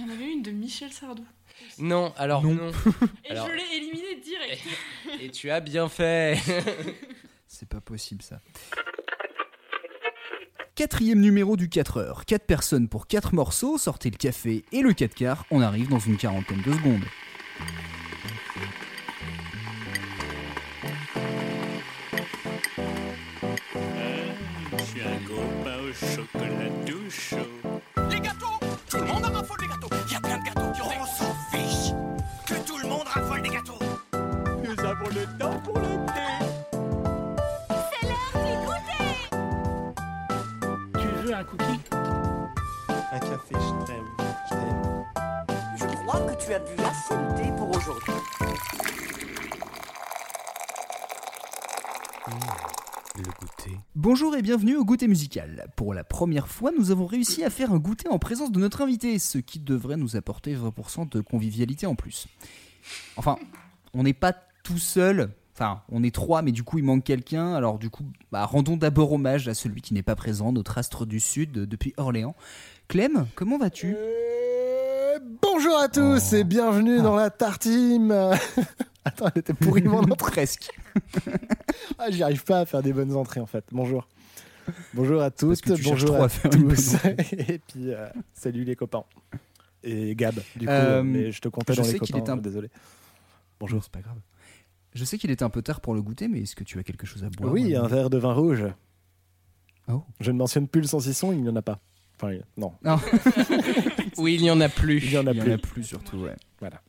y en avait une de Michel Sardou. Non, alors Non. non. Et Alors- je l'ai éliminé direct. Et tu as bien fait. C'est pas possible ça. Quatrième numéro du 4 heures. 4 personnes pour 4 morceaux, sortez le café et le 4 quarts, on arrive dans une quarantaine de secondes. Je suis un copain au chocolat tout Bonjour et bienvenue au goûter musical. Pour la première fois, nous avons réussi à faire un goûter en présence de notre invité, ce qui devrait nous apporter 20% de convivialité en plus. Enfin, on n'est pas tout seul. Enfin, on est trois, mais du coup, il manque quelqu'un. Alors, du coup, bah, rendons d'abord hommage à celui qui n'est pas présent, notre astre du Sud depuis Orléans. Clem, comment vas-tu? Euh, bonjour à tous Oh. et bienvenue Ah. dans la tartime. Attends, elle était pourrie mon entrée. Presque. Ah, J'y arrive pas à faire des bonnes entrées en fait. Bonjour. Bonjour à tous, que tu cherches bonjour trop à, à faire une bonne tous. et puis, euh, salut les copains. Et Gab, du coup, Euh, mais je te comptais je dans les sais qu'il copains, est un- désolé. Bonjour, c'est pas grave. Je sais qu'il était un peu tard pour le goûter, mais est-ce que tu as quelque chose à boire oui, euh, un verre de vin rouge. Oh. Je ne mentionne plus le saucisson, il n'y en a pas. Enfin, il- non, Oui, il n'y en a plus. il n'y en a Il y en plus. a plus surtout, ouais. Voilà.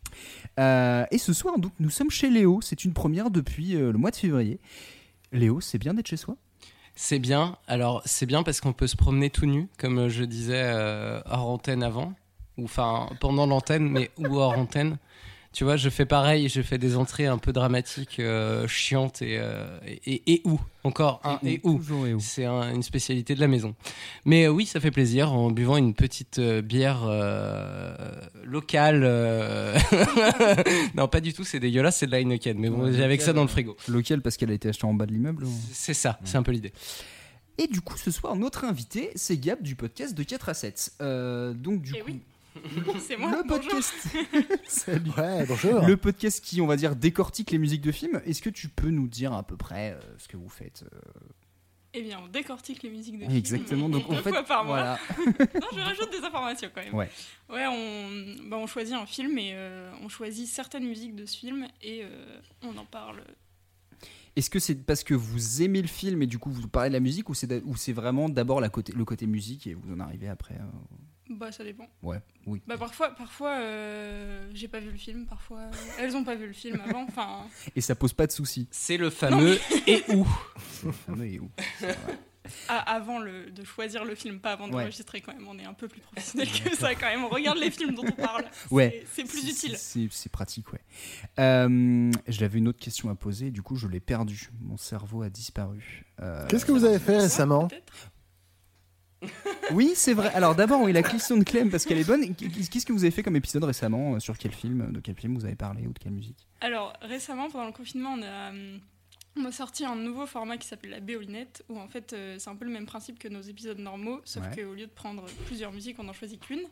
Euh, et ce soir, donc, nous sommes chez Léo. C'est une première depuis euh, le mois de février. Léo, c'est bien d'être chez soi? C'est bien. Alors, c'est bien parce qu'on peut se promener tout nu, comme je disais euh, hors antenne avant. Ou enfin, pendant l'antenne, mais ou hors antenne. Tu vois, je fais pareil, je fais des entrées un peu dramatiques, euh, chiantes et, euh, et, et, et où Encore un et et où C'est un- une spécialité de la maison. Mais euh, oui, ça fait plaisir en buvant une petite euh, bière euh, locale. euh, non, pas du tout, c'est dégueulasse, c'est de la Heineken. Mais bon, j'ai avec ça locale, dans le frigo. Lequel parce qu'elle a été achetée en bas de l'immeuble ou- C'est ça, c'est un peu l'idée. Et du coup, ce soir, notre invité, c'est Gab du podcast de 4 à 7. Euh, donc, du Eh coup, oui. C'est moi. le bonjour. podcast. Salut. Ouais, bonjour. Le podcast qui, on va dire, décortique les musiques de films. Est-ce que tu peux nous dire à peu près euh, ce que vous faites euh, Eh bien, on décortique les musiques de films. Exactement. Donc, en fait, fois par mois. voilà. Non, je rajoute des informations quand même. Ouais. Ouais, on, bah, on choisit un film et euh, on choisit certaines musiques de ce film et euh, on en parle. Est-ce que c'est parce que vous aimez le film et du coup vous parlez de la musique ou c'est d'a- ou c'est vraiment d'abord la côté, le côté musique et vous en arrivez après euh, Bah, ça dépend. Ouais, oui. Bah, parfois, parfois euh, j'ai pas vu le film, parfois euh, elles ont pas vu le film avant. Enfin, Et ça pose pas de soucis. C'est le fameux et où C'est le fameux et où C'est vrai. a- avant le, de choisir le film, pas avant Ouais. d'enregistrer quand même. On est un peu plus professionnel que ça quand même. On regarde les films dont on parle. C'est- Ouais. C'est plus utile. C'est pratique, ouais. Euh, J'avais une autre question à poser, du coup je l'ai perdu. Mon cerveau a disparu. Euh, Qu'est-ce que vous avez fait récemment? Oui, c'est vrai. Alors d'abord, oui, la question de Clem parce qu'elle est bonne. Qu'est-ce que vous avez fait comme épisode récemment euh, Sur quel film De quel film vous avez parlé ou de quelle musique? Alors récemment, pendant le confinement, on a, hum, on a sorti un nouveau format qui s'appelle la Béolinette, où en fait euh, c'est un peu le même principe que nos épisodes normaux, sauf Ouais. qu'au lieu de prendre plusieurs musiques, on n'en choisit qu'une.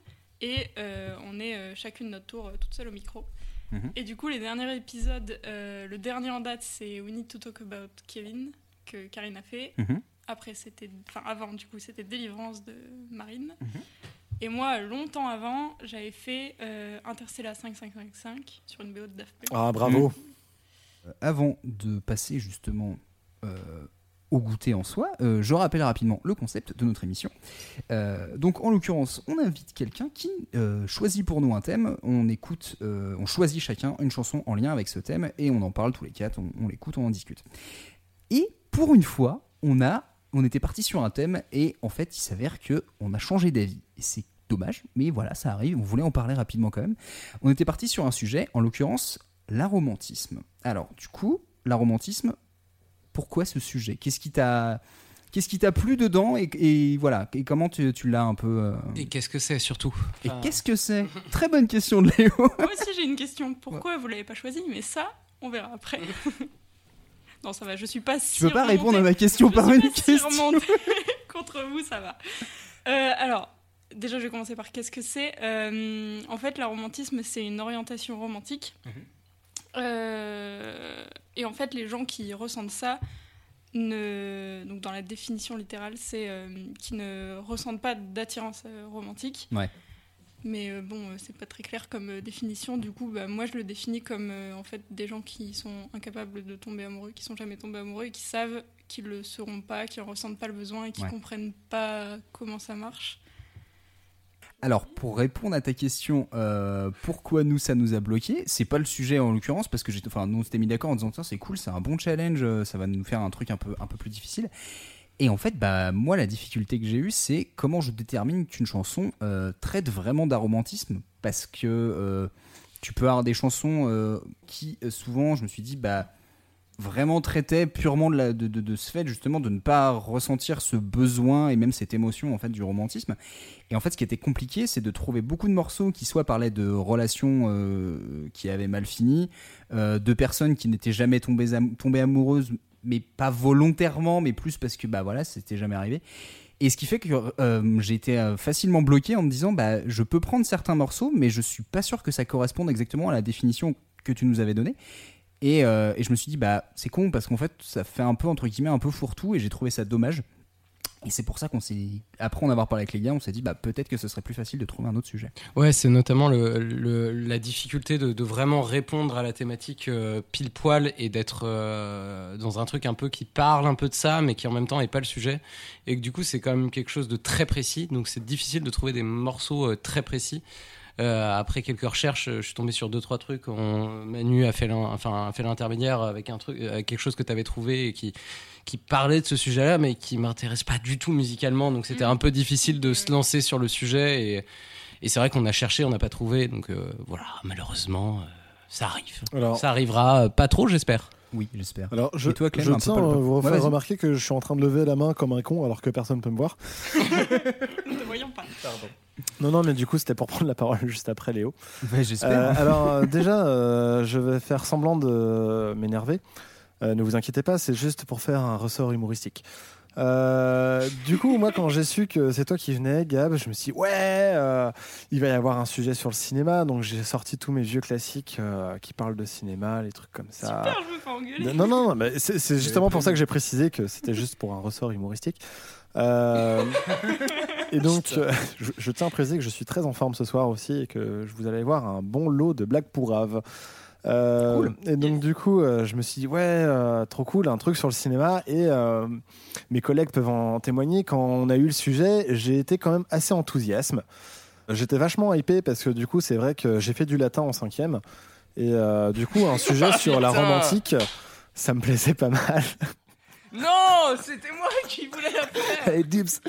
Et euh, on est euh, chacune notre tour, euh, toute seule au micro. Mhm. Et du coup, les derniers épisodes, euh, le dernier en date, c'est We Need to Talk About Kevin, que Karine a fait. Mhm. Après, c'était. Enfin, avant, du coup, c'était Délivrance de Marine. Mhm. Et moi, longtemps avant, j'avais fait euh, Interstellar 5555 sur une BO de Daft Punk. Ah, bravo. Euh, Avant de passer justement euh, au goûter en soi, euh, je rappelle rapidement le concept de notre émission. Euh, donc en l'occurrence, on invite quelqu'un qui euh, choisit pour nous un thème, on écoute, euh, on choisit chacun une chanson en lien avec ce thème et on en parle tous les quatre, on, on l'écoute, on en discute. Et pour une fois, on a, on était parti sur un thème et en fait, il s'avère que on a changé d'avis. Et c'est dommage, mais voilà, ça arrive. On voulait en parler rapidement quand même. On était parti sur un sujet, en l'occurrence, l'aromantisme. Alors, du coup, l'aromantisme, pourquoi ce sujet? Qu'est-ce qui t'a Qu'est-ce qui t'a plu dedans et, et voilà et comment tu, tu l'as un peu euh, Et qu'est-ce que c'est surtout? Et qu'est-ce que c'est? Très bonne question de Léo. Moi aussi, j'ai une question. Pourquoi vous l'avez pas choisi? Mais ça, on verra après. non, ça va, je suis pas Tu peux pas répondre à ma question par une question. Contre vous, ça va. Euh, alors, déjà, je vais commencer par qu'est-ce que c'est. Euh, en fait, le romantisme, c'est une orientation romantique. Mhm. Euh, et en fait, les gens qui ressentent ça, ne... donc dans la définition littérale, c'est euh, qui ne ressentent pas d'attirance euh, romantique. Ouais. Mais euh, bon, euh, c'est pas très clair comme euh, définition. Du coup, bah, moi, je le définis comme euh, en fait des gens qui sont incapables de tomber amoureux, qui sont jamais tombés amoureux et qui savent qu'ils le seront pas, qui en ressentent pas le besoin et qui Ouais. comprennent pas comment ça marche. Alors, pour répondre à ta question, euh, pourquoi nous ça nous a bloqué C'est pas le sujet en l'occurrence parce que j'ai, enfin, nous on s'était mis d'accord en disant tiens c'est cool, c'est un bon challenge, ça va nous faire un truc un peu un peu plus difficile. Et en fait, bah moi la difficulté que j'ai eue, c'est comment je détermine qu'une chanson euh, traite vraiment d'aromantisme parce que euh, tu peux avoir des chansons euh, qui souvent, je me suis dit bah vraiment traitaient purement de, de, de- ce fait justement de ne pas ressentir ce besoin et même cette émotion en fait du romantisme. Et en fait, ce qui était compliqué, c'est de trouver beaucoup de morceaux qui soit parlaient de relations qui avaient mal fini, de personnes qui n'étaient jamais tombées, am- tombées amoureuses, mais pas volontairement, mais plus parce que bah voilà, c'était jamais arrivé. Et ce qui fait que euh, j'ai été euh, facilement bloqué en me disant bah je peux prendre certains morceaux, mais je suis pas sûr que ça corresponde exactement à la définition que tu nous avais donnée. Et, euh, et je me suis dit bah c'est con parce qu'en fait ça fait un peu entre guillemets un peu fourre-tout et j'ai trouvé ça dommage. Et c'est pour ça qu'on s'est après en avoir parlé avec les gars, on s'est dit bah peut-être que ce serait plus facile de trouver un autre sujet. Ouais, c'est notamment la difficulté de, vraiment répondre à la thématique euh, pile poil et d'être euh, dans un truc un peu qui parle un peu de ça, mais qui en même temps n'est pas le sujet. Et que du coup, c'est quand même quelque chose de très précis. Donc, c'est difficile de trouver des morceaux euh, très précis. Après quelques recherches, je suis tombé sur deux trois trucs. Manu a fait l'intermédiaire avec un truc, avec quelque chose que tu avais trouvé et qui qui parlait de ce sujet-là, mais qui m'intéresse pas du tout musicalement. Donc c'était Mm. un peu difficile de se lancer sur le sujet. Et, et c'est vrai qu'on a cherché, on n'a pas trouvé. Donc euh, voilà, malheureusement, euh, ça arrive. Alors, Ça arriera euh, pas trop, j'espère. Oui, j'espère. alors je, Et toi, Clem, je tiens à vous faire remarquer que je suis en train de lever la main comme un con alors que personne ne peut me voir. Nous ne voyons pas. Non, non, mais du coup, c'était pour prendre la parole juste après Léo. Ouais, j'espère. Euh, alors, déjà, euh, je vais faire semblant de m'énerver. Euh, ne vous inquiétez pas, c'est juste pour faire un ressort humoristique. Euh, du coup, moi, quand j'ai su que c'est toi qui venais, Gab, je me suis dit, ouais, euh, il va y avoir un sujet sur le cinéma. Donc, j'ai sorti tous mes vieux classiques euh, qui parlent de cinéma, les trucs comme ça. Super, je me fais engueuler. Non, non, non, mais c'est c'est justement pour ça que j'ai précisé que c'était juste pour un ressort humoristique. Euh, et donc, je, je tiens à préciser que je suis très en forme ce soir aussi et que je vous allez voir un bon lot de blagues pourraves. Euh, Cool. Et donc, du coup, euh, je me suis dit, ouais, euh, trop cool, un truc sur le cinéma. Et mes collègues peuvent en témoigner. Quand on a eu le sujet, j'ai été quand même assez enthousiasme. J'étais vachement hypé parce que du coup, c'est vrai que j'ai fait du latin en cinquième. Et du coup, un sujet sur la Putain. romantique, ça me plaisait pas mal. Non, c'était moi qui voulais la faire. Et dips.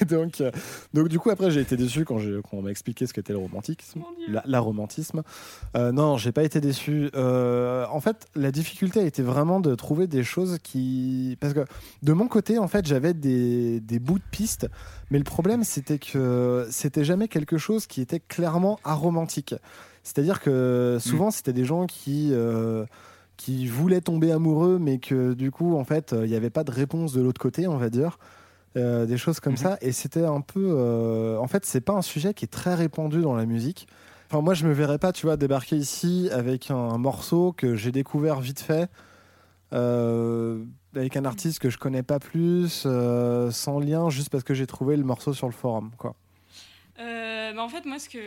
Et donc, euh, donc du coup après j'ai été déçu quand, j'ai- quand on m'a expliqué ce qu'était le romantisme, la, la romantisme. Euh, non, j'ai pas été déçu. Euh, en fait, la difficulté a été vraiment de trouver des choses qui, parce que de mon côté en fait j'avais des, des bouts de piste, mais le problème c'était que c'était jamais quelque chose qui était clairement aromantique. C'est-à-dire que souvent c'était des gens qui euh, qui voulaient tomber amoureux, mais que du coup, en fait, euh, il n'y avait pas de réponse de l'autre côté, on va dire. Euh, des choses comme Mhm. ça. Et c'était un peu. euh, En fait, c'est pas un sujet qui est très répandu dans la musique. Enfin, moi, je me verrais pas, tu vois, débarquer ici avec un, un morceau que j'ai découvert vite fait, euh, avec un artiste que je connais pas plus, euh, sans lien, juste parce que j'ai trouvé le morceau sur le forum, quoi. Euh, bah, en fait, moi, ce que,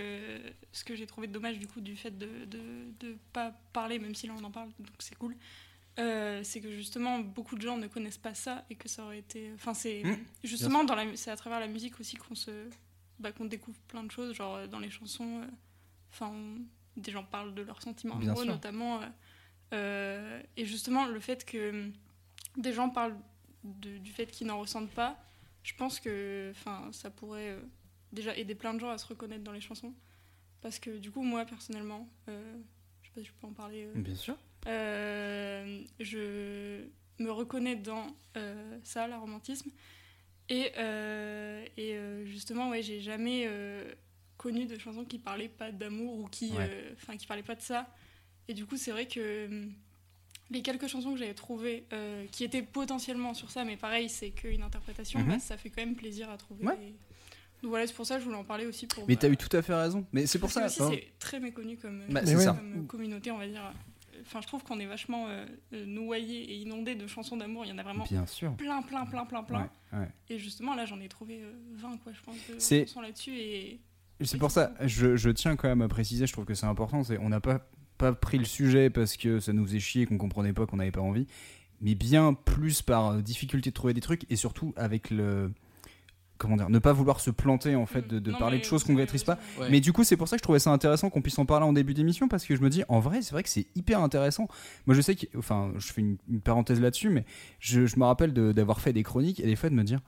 ce que j'ai trouvé dommage du coup du fait de de, de pas parler, même si là on en parle, donc c'est cool, euh, c'est que justement beaucoup de gens ne connaissent pas ça et que ça aurait été. Enfin, c'est Mmh, justement dans la, c'est à travers la musique aussi qu'on se, bah, qu'on découvre plein de choses, genre euh, dans les chansons. euh, Enfin, on- des gens parlent de leurs sentiments Bien amoureux sûr. notamment, euh, et justement le fait que hum, des gens parlent de- du fait qu'ils n'en ressentent pas, je pense que, enfin, ça pourrait déjà aider plein de gens à se reconnaître dans les chansons. Parce que du coup, moi, personnellement, euh, sais pas si je peux en parler, euh, Bien sûr. euh, je me reconnais dans euh, ça, le romantisme. Et, et justement, ouais, j'ai jamais connu de chansons qui parlaient pas d'amour ou qui, Ouais. enfin, qui parlaient pas de ça. Et du coup, c'est vrai que hum, les quelques chansons que j'avais trouvées euh, qui étaient potentiellement sur ça, mais pareil, c'est qu'une interprétation, Mhm. bah, ça fait quand même plaisir à trouver. Ouais. Donc voilà, c'est pour ça que je voulais en parler aussi. Pour, Mais bah, t'as eu tout à fait raison. Mais c'est pour ça. aussi, hein. c'est très méconnu comme, Bah, comme communauté, on va dire. Enfin, je trouve qu'on est vachement euh, noyé et inondé de chansons d'amour. Il y en a vraiment Bien sûr. plein, plein, plein, plein, plein. Ouais, ouais. Et justement, là, j'en ai trouvé euh, 20, quoi, je pense, de C'est- chansons là-dessus. Et C'est pour ça, je, je tiens quand même à préciser, je trouve que c'est important, c'est on n'a pas, pas pris le sujet parce que ça nous faisait chier, qu'on comprenait pas, qu'on n'avait pas envie, mais bien plus par difficulté de trouver des trucs et surtout avec le... Comment dire Ne pas vouloir se planter en fait, de, de Non, parler de choses qu'on avez maîtrise pas. Ouais. Mais du coup, c'est pour ça que je trouvais ça intéressant qu'on puisse en parler en début d'émission parce que je me dis, en vrai, c'est vrai que c'est hyper intéressant. Moi, je sais que, enfin, je fais une, une parenthèse là-dessus, mais je, je me rappelle de- d'avoir fait des chroniques et des fois de me dire,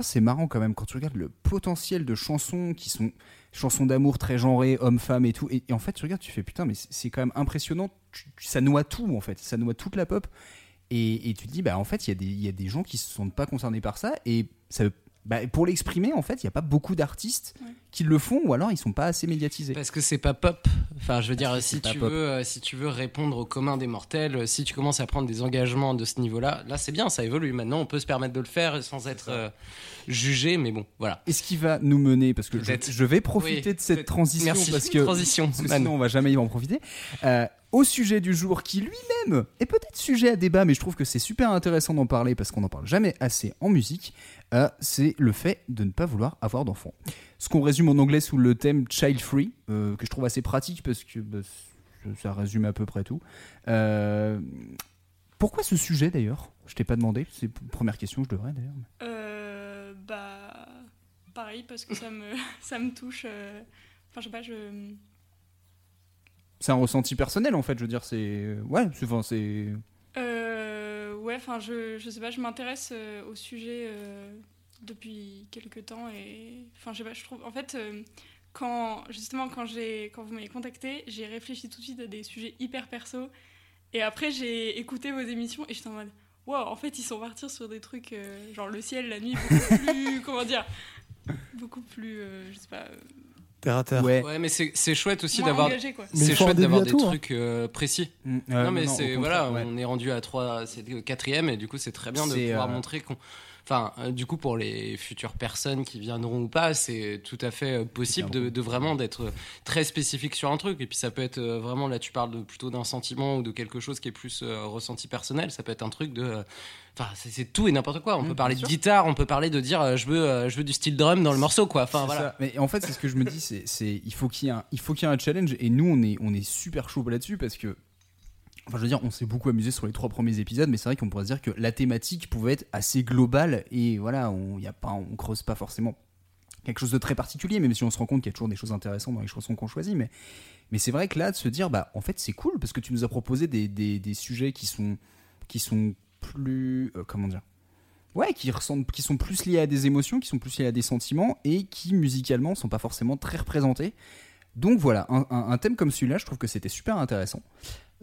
c'est marrant quand même quand tu regardes le potentiel de chansons qui sont chansons d'amour très genrées, hommes-femmes et tout. Et, et en fait, tu regardes, tu fais putain, mais c'est quand même impressionnant. Tu- tu- ça noie tout en fait, ça noie toute la pop. Et, et tu te dis, bah en fait, il y, a des- il y a des gens qui se sentent pas concernés par ça. Et ça, bah, pour l'exprimer, en fait, il n'y a pas beaucoup d'artistes Ouais. qui le font ou alors ils sont pas assez médiatisés. Parce que c'est pas pop. Enfin, je veux dire, si tu, pop. veux, euh, si tu veux répondre au commun des mortels, euh, si tu commences à prendre des engagements de ce niveau-là, là c'est bien, ça évolue. Maintenant, on peut se permettre de le faire sans être euh, jugé, mais bon, voilà. Et ce qui va nous mener, parce que je, vais profiter Oui, de cette transition Merci. parce que Transition. parce que sinon on va jamais y en profiter. Euh, au sujet du jour, qui lui-même est peut-être sujet à débat, mais je trouve que c'est super intéressant d'en parler parce qu'on n'en parle jamais assez en musique, euh, c'est le fait de ne pas vouloir avoir d'enfants. Ce qu'on résume en anglais sous le thème child free, euh, que je trouve assez pratique parce que bah, ça résume à peu près tout. Euh, pourquoi ce sujet d'ailleurs? Je t'ai pas demandé, c'est la première question, je devrais d'ailleurs. Euh, bah, pareil, parce que ça me, ça me touche. Enfin, je sais pas, je. C'est un ressenti personnel en fait, je veux dire, c'est. Ouais. Enfin, c'est. Ouais, enfin, je, je sais pas, je m'intéresse euh, au sujet euh, depuis quelques temps et. Enfin, je sais pas, je trouve. En fait, euh, quand, justement, quand, j'ai, quand vous m'avez contacté, j'ai réfléchi tout de suite à des sujets hyper perso. Et après, j'ai écouté vos émissions et j'étais en mode. Wow, en fait, ils sont partis sur des trucs euh, genre le ciel, la nuit, beaucoup plus. comment dire Beaucoup plus. euh, je sais pas. Euh, Terre à terre. Ouais. Ouais, mais c'est c'est chouette aussi d'avoir. C'est chouette des tout, hein. trucs euh, précis. Mm, euh, non, mais c'est voilà, ouais. on est rendu à 3, c'est le quatrième, et du coup, c'est très bien de pouvoir euh, montrer qu'on. Enfin, euh, du coup, pour les futures personnes qui viendront ou pas, c'est tout à fait euh, possible de, de vraiment d'être très spécifique sur un truc. Et puis, ça peut être euh, vraiment, là, tu parles de, plutôt d'un sentiment ou de quelque chose qui est plus euh, ressenti personnel. Ça peut être un truc de. euh, Enfin, c'est tout et n'importe quoi. On Mm, peut parler de guitare, on peut parler de dire euh, je veux, euh, je veux du style drum dans le morceau, quoi. Enfin, voilà. ça. Mais en fait, c'est ce que je me dis, c'est, c'est il faut qu'il y ait un, il faut qu'il y ait un challenge et nous on est, on est super chaud là-dessus parce que, enfin, je veux dire, on s'est beaucoup amusé sur les trois premiers épisodes, mais c'est vrai qu'on pourrait se dire que la thématique pouvait être assez globale et voilà, on y a pas, on creuse pas forcément quelque chose de très particulier, même si on se rend compte qu'il y a toujours des choses intéressantes dans les chansons qu'on choisit, mais, c'est vrai que là, de se dire, bah, en fait, c'est cool parce que tu nous as proposé des, sujets qui sont, plus, euh, comment dire? Ouais, qui, qui sont plus liés à des émotions, qui sont plus liés à des sentiments et qui musicalement sont pas forcément très représentés. Donc voilà, un thème comme celui-là, je trouve que c'était super intéressant,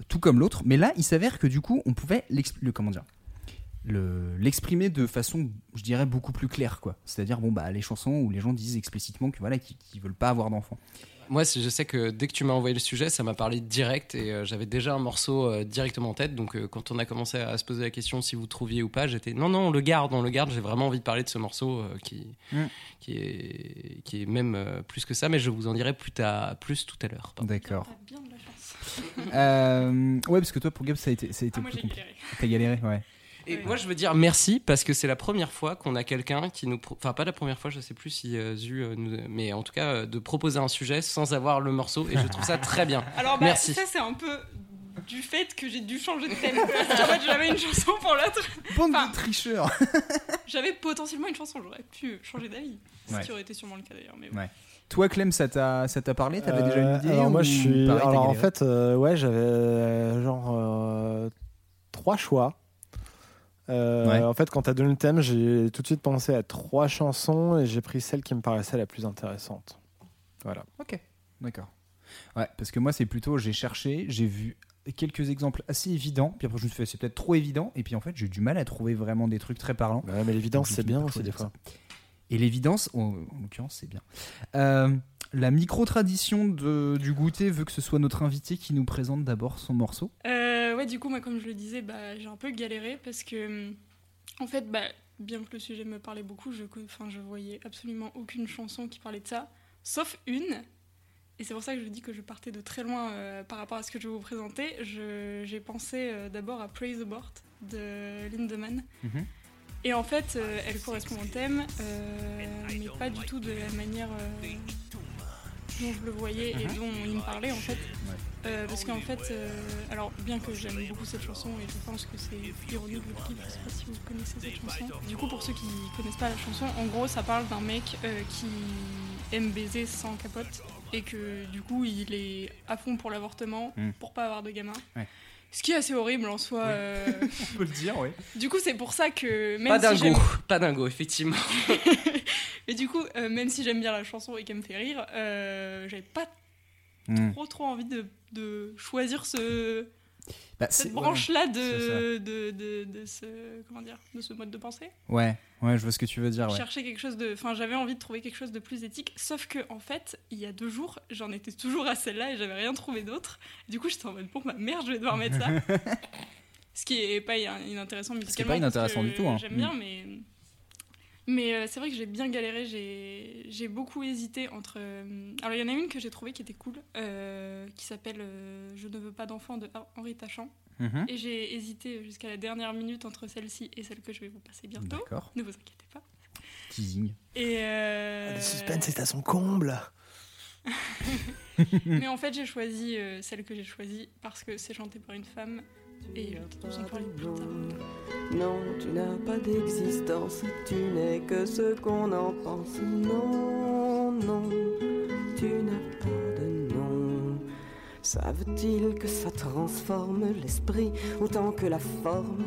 tout comme l'autre. Mais là, il s'avère que du coup, on pouvait le comment dire, le- l'exprimer de façon, je dirais, beaucoup plus claire, quoi. C'est-à-dire, bon bah, les chansons où les gens disent explicitement que voilà, qu'ils qu'ils veulent pas avoir d'enfants. Moi, je sais que dès que tu m'as envoyé le sujet, ça m'a parlé direct et euh, j'avais déjà un morceau euh, directement en tête. Donc, euh, quand on a commencé à se poser la question si vous trouviez ou pas, j'étais non, non, on le garde, on le garde. J'ai vraiment envie de parler de ce morceau euh, qui, Mm. qui, est, qui est même euh, plus que ça, mais je vous en dirai plus, plus tout à l'heure. D'accord. Euh, ouais, parce que toi, pour Gab, ça a été, ça a été Ah, moi, plus j'ai compliqué. galéré. T'as galéré, ouais. Et Ouais. moi, je veux dire merci parce que c'est la première fois qu'on a quelqu'un qui nous. pro- Enfin, pas la première fois, je sais plus si euh, Zu, euh, nous- mais en tout cas, euh, de proposer un sujet sans avoir le morceau et je trouve ça très bien. Alors, bah, Merci. ça, c'est un peu du fait que j'ai dû changer de thème. Parce qu'en fait, j'avais une chanson pour l'autre. Bande Enfin, de tricheurs J'avais potentiellement une chanson, j'aurais pu changer d'avis. Ouais. Ce qui aurait été sûrement le cas d'ailleurs. Mais bon. Ouais. Toi, Clem, ça t'a, ça t'a parlé? T'avais déjà une Euh, idée Alors moi je suis. pareil, alors en fait, euh, ouais, j'avais euh, genre euh, trois choix. Euh, Ouais. En fait, quand t'as donné le thème, j'ai tout de suite pensé à trois chansons et j'ai pris celle qui me paraissait la plus intéressante. Voilà. Ok, d'accord. Ouais, parce que moi, c'est plutôt, j'ai cherché, j'ai vu quelques exemples assez évidents, puis après je me suis fait, c'est peut-être trop évident, et puis en fait, j'ai eu du mal à trouver vraiment des trucs très parlants. Ouais, mais l'évidence, c'est bien aussi des fois. Et l'évidence, en, en l'occurrence, c'est bien. Euh, la micro-tradition du goûter veut que ce soit notre invité qui nous présente d'abord son morceau. Euh, ouais, du coup, moi, comme je le disais, bah, j'ai un peu galéré parce que, hum, en fait, bah, bien que le sujet me parlait beaucoup, je, je voyais absolument aucune chanson qui parlait de ça, sauf une. Et c'est pour ça que je dis que je partais de très loin euh, par rapport à ce que je vais vous présenter. J'ai pensé euh, d'abord à Praise the Board de Lindemann. Mhm. Et en fait, euh, elle correspond au thème, euh, mais pas du tout de la manière euh, dont je le voyais et Mhm. dont il me parlait en fait. Parce qu'en fait, alors bien que j'aime beaucoup cette chanson et je pense que c'est ironique le clip, je sais pas si vous connaissez cette chanson. Du coup, pour ceux qui connaissent pas la chanson, en gros, ça parle d'un mec qui aime baiser sans capote et que du coup, il est à fond pour l'avortement Mm. pour pas avoir de gamin. Ouais. Ce qui est assez horrible en soi. euh, On peut le dire, oui. du coup, c'est pour ça que même Pas si dingo, j'aime- pas dingo, effectivement. Et du coup, euh, même si j'aime bien la chanson et qu'elle me fait rire, euh, j'avais pas Hmm. trop trop envie de, de choisir ce, Bah, c'est- cette branche-là c'est de, de, de, de ce comment dire de ce mode de pensée. Ouais, ouais, je vois ce que tu veux dire. Ouais. Chercher quelque chose de, enfin j'avais envie de trouver quelque chose de plus éthique. Sauf que en fait, il y a deux jours, j'en étais toujours à celle-là et j'avais rien trouvé d'autre. Du coup, j'étais en mode bon bah merde, je vais devoir mettre ça. Ce qui est pas inintéressant musicalement. qui est pas inintéressant du tout, hein. J'aime bien, mais mais euh, c'est vrai que j'ai bien galéré. J'ai j'ai beaucoup hésité entre. euh, Alors il y en a une que j'ai trouvée qui était cool, euh, qui s'appelle euh, Je ne veux pas d'enfant de Henri Tachant. Mhm. Et j'ai hésité jusqu'à la dernière minute entre celle-ci et celle que je vais vous passer bientôt. D'accord. Ne vous inquiétez pas. Teasing. Et euh, Le suspense est à son comble. Mais en fait, j'ai choisi euh, celle que j'ai choisie parce que c'est chanté par une femme et plus tard. Non, tu n'as pas d'existence, tu n'es que ce qu'on en pense. Non, non, tu n'as pas. Savent-ils que ça transforme l'esprit autant que la forme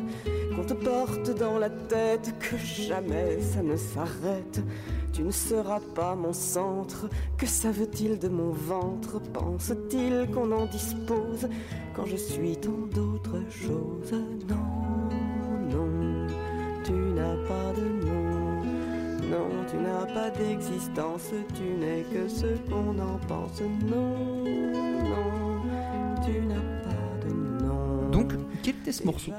Qu'on te porte dans la tête, que jamais ça ne s'arrête? Tu ne seras pas mon centre, que savent-ils de mon ventre? Pense-t-il qu'on en dispose quand je suis tant d'autres choses? Non, non, tu n'as pas de nom. Non, tu n'as pas d'existence, tu n'es que ce qu'on en pense. Non, quel était ce morceau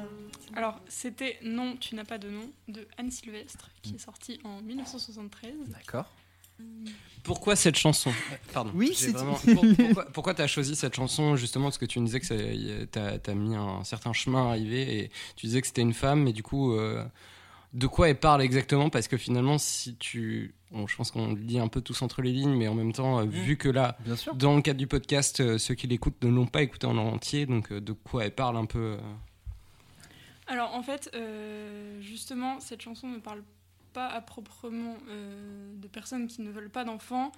Alors, c'était Non, tu n'as pas de nom de Anne Sylvestre qui est sorti en 1973. D'accord. Pourquoi cette chanson Pardon. Oui, c'est- vraiment- pour- pourquoi, pourquoi t'as choisi cette chanson justement Parce que tu me disais que t'as as mis un certain chemin à arriver et tu disais que c'était une femme, mais du coup, euh, de quoi elle parle exactement? Parce que finalement, si tu. Bon, je pense qu'on le dit un peu tous entre les lignes, mais en même temps, euh, vu que là, Bien sûr. dans le cadre du podcast, euh, ceux qui l'écoutent ne l'ont pas écouté en entier, donc euh, de quoi elle parle un peu euh, Alors, en fait, euh, justement, cette chanson ne parle pas à proprement euh, de personnes qui ne veulent pas d'enfants,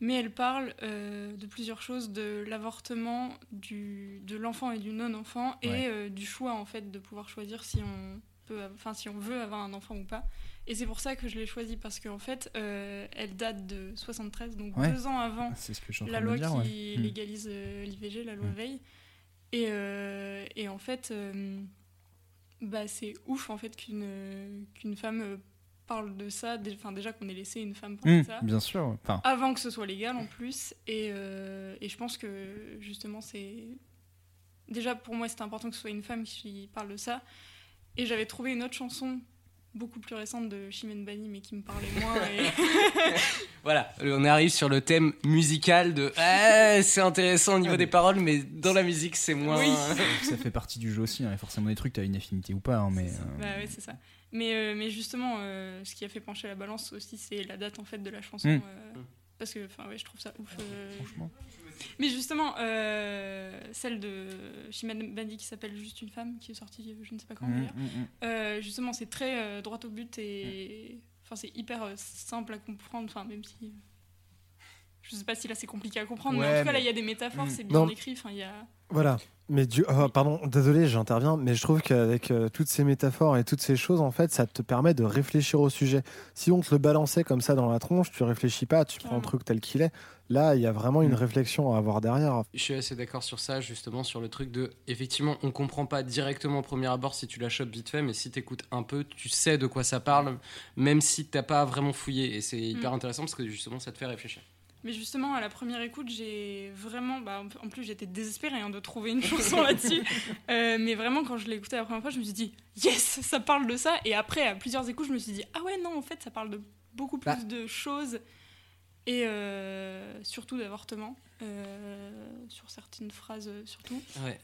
mais elle parle euh, de plusieurs choses, de l'avortement, du- de l'enfant et du non-enfant, Ouais. et euh, du choix, en fait, de pouvoir choisir si on, peut, enfin, si on veut avoir un enfant ou pas. Et c'est pour ça que je l'ai choisie, parce qu'en fait, euh, elle date de 73, donc Ouais. deux ans avant C'est ce que la loi dire. qui ouais. Légalise euh, l'IVG, la loi Mm. Veil. Et, euh, et en fait, euh, bah, c'est ouf en fait qu'une qu'une femme parle de ça. Enfin, déjà qu'on ait laissé une femme parler Hmm, de ça. bien sûr. ouais. Enfin, Avant que ce soit légal en plus. Et, et je pense que justement, c'est. Déjà pour moi, c'était important que ce soit une femme qui parle de ça. Et j'avais trouvé une autre chanson beaucoup plus récente de Chimène Bani, mais qui me parlait moins. et- Voilà, on arrive sur le thème musical de Ah, c'est intéressant au niveau Ah, des paroles, mais dans la musique, c'est moins. Oui. ça fait partie du jeu aussi. hein. Il y a forcément des trucs, tu as une affinité ou pas. hein, mais, euh, Bah ouais, c'est ça. Mais, euh, mais justement, euh, ce qui a fait pencher la balance aussi, c'est la date en fait de la chanson. Mm. euh, parce que, enfin, ouais, je trouve ça ouf. euh. franchement. Mais justement, euh, celle de Chimène Bandi qui s'appelle Juste une femme, qui est sortie, je ne sais pas quand Mm, d'ailleurs. mm, mm. Euh, justement, c'est très euh, droit au but et, enfin, c'est hyper euh, simple à comprendre. Enfin, même si, je sais pas si là c'est compliqué à comprendre, mais en tout cas là il y a des métaphores, Mm. c'est bien Non. écrit. Enfin, il y a. Voilà. Mais du... oh, pardon, désolé, j'interviens, mais je trouve qu'avec euh, toutes ces métaphores et toutes ces choses, en fait, ça te permet de réfléchir au sujet. Si on te le balançait comme ça dans la tronche, tu réfléchis pas, tu prends le Carrément. truc tel qu'il est. Là, il y a vraiment une Mm. réflexion à avoir derrière. Je suis assez d'accord sur ça, justement, sur le truc de. Effectivement, on comprend pas directement au premier abord si tu la chopes vite fait, mais si t'écoutes un peu, tu sais de quoi ça parle, même si t'as pas vraiment fouillé. Et c'est hyper Mm. intéressant parce que justement, ça te fait réfléchir. Mais justement, à la première écoute, j'ai vraiment. Bah, en plus, j'étais désespérée hein, de trouver une chanson là-dessus. Euh, mais vraiment, quand je l'ai écouté la première fois, je me suis dit, yes, ça parle de ça. Et après, à plusieurs écoutes, je me suis dit, ah ouais, non, en fait, ça parle de beaucoup plus Bah. de choses. Et euh, surtout d'avortement. euh, sur certaines phrases, surtout. Ouais.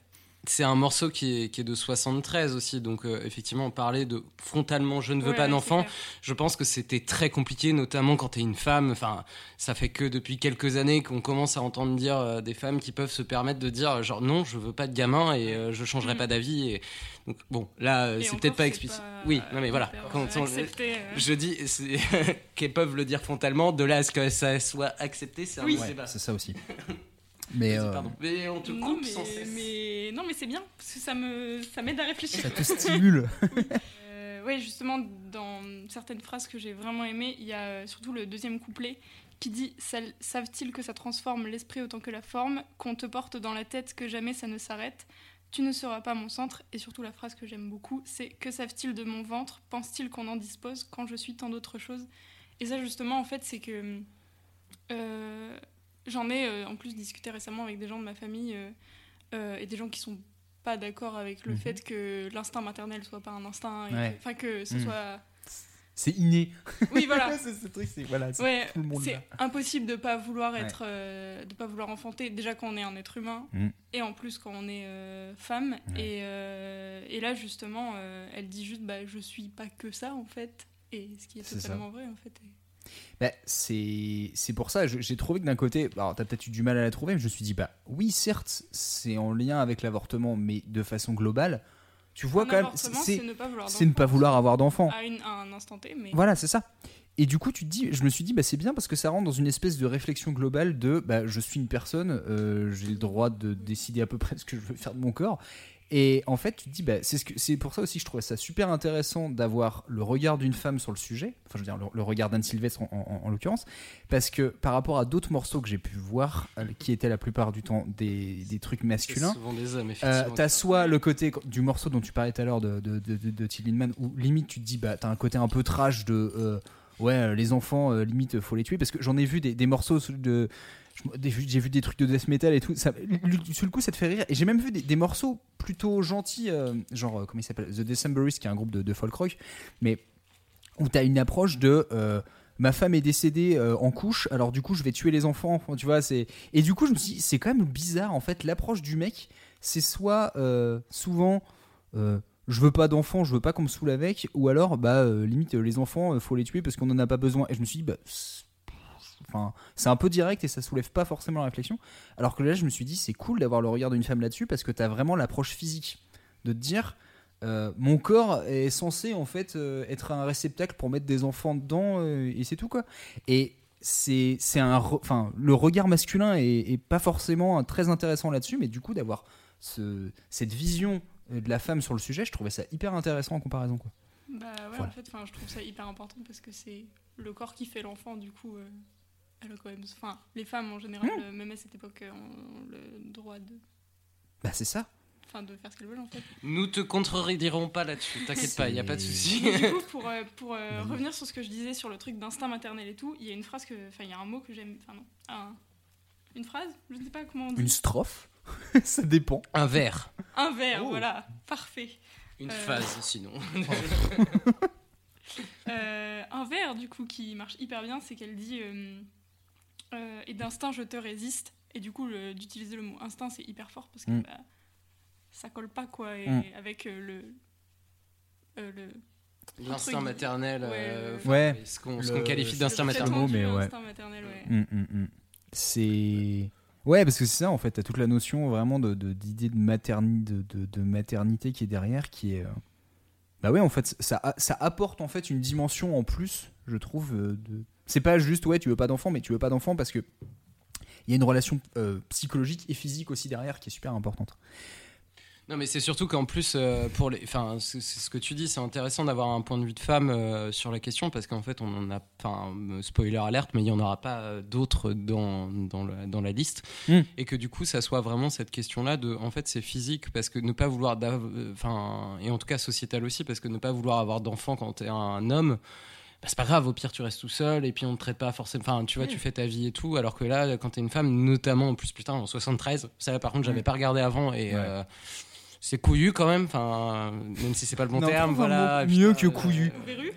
C'est un morceau qui est, qui est de 73 aussi, donc euh, effectivement, parler de frontalement je ne veux Ouais, pas d'enfant, je pense que c'était très compliqué, notamment quand tu es une femme. Enfin, ça fait que depuis quelques années qu'on commence à entendre dire euh, des femmes qui peuvent se permettre de dire genre non, je veux pas de gamin et euh, je changerai Mm. pas d'avis. Et... Donc bon, là, euh, c'est peut-être pas explicite. pas, Oui, non mais voilà, quand on- euh. je dis qu'elles peuvent le dire frontalement, de là à ce que ça soit accepté, c'est un Oui. Ouais, c'est ça aussi. Mais euh, pardon. Mais on te Non coupe mais, sans cesse. mais, non, mais c'est bien, parce que ça me ça m'aide à réfléchir. ça te stimule. Euh, ouais, justement, dans certaines phrases que j'ai vraiment aimées, il y a euh, surtout le deuxième couplet qui dit Savent-ils que ça transforme l'esprit autant que la forme, qu'on te porte dans la tête, que jamais ça ne s'arrête? Tu ne seras pas mon centre. Et surtout, la phrase que j'aime beaucoup, c'est Que savent-ils de mon ventre? Pensent-ils qu'on en dispose quand je suis tant d'autres choses? Et ça, justement, en fait, c'est que. euh, J'en ai euh, en plus discuté récemment avec des gens de ma famille euh, euh, et des gens qui sont pas d'accord avec le Mhm. fait que l'instinct maternel soit pas un instinct, et Ouais. que- enfin que ce Mhm. soit. C'est inné. Oui, voilà. c'est ce truc, c'est voilà, c'est Ouais, tout le monde c'est là. impossible de pas vouloir Ouais. être, euh, de pas vouloir enfanter. Déjà quand on est un être humain, Mhm. et en plus quand on est femme. Et, et là justement, elle dit juste, bah je suis pas que ça en fait. Et ce qui est C'est ça. totalement vrai en fait. Et- Bah, c'est pour ça, j'ai trouvé que d'un côté, alors t'as peut-être eu du mal à la trouver, mais je me suis dit, bah oui, certes, c'est en lien avec l'avortement, mais de façon globale, tu vois un quand même, c'est ne pas vouloir c'est ne pas d'enfant. vouloir avoir d'enfant. à, un instant T, mais Voilà, c'est ça. Et du coup, tu te dis, je me suis dit, bah, c'est bien parce que ça rentre dans une espèce de réflexion globale de, bah, je suis une personne, euh, j'ai le droit de décider à peu près ce que je veux faire de mon corps. Et en fait, tu te dis, bah, c'est ce que- c'est pour ça aussi, je trouvais ça super intéressant d'avoir le regard d'une femme sur le sujet, enfin, je veux dire, le, le regard d'Anne Sylvestre en, en- en l'occurrence, parce que par rapport à d'autres morceaux que j'ai pu voir, euh, qui étaient la plupart du temps des, des trucs masculins, euh, t'as soit le côté du morceau dont tu parlais tout à l'heure de, de, de, de, de Till Lindemann, où limite tu te dis, bah, t'as un côté un peu trash de. euh, ouais, euh, les enfants, limite, faut les tuer. Parce que j'en ai vu des, des morceaux de. J'ai vu des trucs de death metal et tout. Ça, sur le coup, ça te fait rire. Et j'ai même vu des, morceaux plutôt gentils, euh, genre, euh, comment il s'appelle The Decemberists, qui est un groupe de, folk rock. Mais où t'as une approche de. euh, Ma femme est décédée en couche, alors du coup je vais tuer les enfants. Tu vois, c'est et du coup je me suis c'est quand même bizarre en fait l'approche du mec. C'est soit souvent je veux pas d'enfants, je veux pas qu'on me saoule avec, ou alors bah limite les enfants faut les tuer parce qu'on en a pas besoin. Et je me suis dit bah enfin c'est un peu direct et ça soulève pas forcément la réflexion. Alors que là je me suis dit c'est cool d'avoir le regard d'une femme là-dessus parce que t'as vraiment l'approche physique de te dire euh, mon corps est censé en fait euh, être un réceptacle pour mettre des enfants dedans euh, et c'est tout quoi. Et c'est un re- enfin le regard masculin est, est pas forcément très intéressant là-dessus, mais du coup d'avoir ce, cette vision de la femme sur le sujet, je trouvais ça hyper intéressant en comparaison quoi. Bah ouais, Voilà. en fait, je trouve ça hyper important parce que c'est le corps qui fait l'enfant, du coup, euh, elle a quand même. Enfin, les femmes en général, Mmh. euh, même à cette époque, euh, ont le droit de, Bah c'est ça. enfin, de faire ce qu'elles veulent en fait. Nous te contredirons pas là-dessus, t'inquiète pas, il y a pas de souci. Du coup, pour, euh, pour euh, revenir sur ce que je disais sur le truc d'instinct maternel et tout, il y a une phrase que. Enfin, il y a un mot que j'aime. Enfin, non. un- une phrase Je ne sais pas comment on dit. Une strophe, ça dépend. Un verre, Un verre, Oh. voilà. Parfait. une Euh. phase sinon. Euh, un vers, du coup, qui marche hyper bien, c'est qu'elle dit euh, Et d'instinct, je te résiste. Et du coup, d'utiliser le mot instinct, c'est hyper fort parce que Mm. bah, ça colle pas, quoi. Et Mm. avec euh, le. euh, le L'instinct maternel, Ouais, euh, ce qu'on qualifie d'instinct maternel. mot, mais ouais. instinct maternel, ouais. Hum, hum. C'est. Ouais, parce que c'est ça en fait, t'as toute la notion vraiment de de- d'idée de, materni- de, de, de maternité qui est derrière, qui est. Bah ouais, en fait, ça, ça apporte en fait une dimension en plus, je trouve. de... C'est pas juste, ouais, tu veux pas d'enfant, mais tu veux pas d'enfant parce que. Il y a une relation euh, psychologique et physique aussi derrière qui est super importante. Non, mais c'est surtout qu'en plus, euh, pour les, enfin, c'est ce que tu dis, c'est intéressant d'avoir un point de vue de femme euh, sur la question parce qu'en fait, on en a, enfin, spoiler alerte, mais il y en aura pas d'autres dans dans la, dans la liste, Mm. et que du coup, ça soit vraiment cette question-là de, en fait, c'est physique parce que ne pas vouloir, enfin, et en tout cas sociétal aussi parce que ne pas vouloir avoir d'enfant quand t'es un homme. Bah, c'est pas grave, au pire tu restes tout seul et puis on te traite pas forcément. Enfin, tu vois, tu fais ta vie et tout. Alors que là, quand t'es une femme, notamment en plus, putain, en 73, ça là par contre, j'avais Mm. pas regardé avant et. Ouais. euh, c'est couillu quand même, enfin, même si c'est pas le bon Non, terme, voilà. mieux putain, que couillu. Verru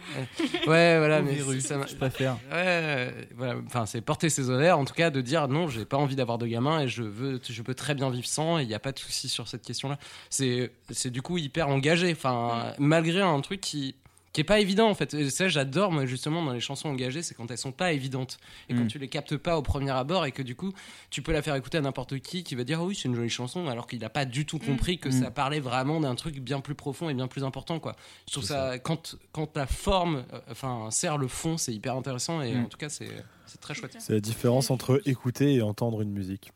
Ouais, voilà, mais ça je préfère. Ouais, euh, voilà. Enfin, c'est porter ses honneurs, en tout cas, de dire non, j'ai pas envie d'avoir de gamin et je veux, je peux très bien vivre sans et il n'y a pas de souci sur cette question-là. C'est, c'est du coup hyper engagé. Enfin, malgré un truc qui, qui est pas évident en fait. Et ça, j'adore moi justement dans les chansons engagées, c'est quand elles sont pas évidentes et quand Mm. tu les captes pas au premier abord et que du coup, tu peux la faire écouter à n'importe qui qui va dire Ah oui, c'est une jolie chanson alors qu'il n'a pas du tout compris que Mm. ça parlait vraiment d'un truc bien plus profond et bien plus important quoi. Je trouve ça, quand quand la forme, euh, enfin, sert le fond, c'est hyper intéressant et Mm. en tout cas, c'est c'est très chouette. C'est la différence entre écouter et entendre une musique.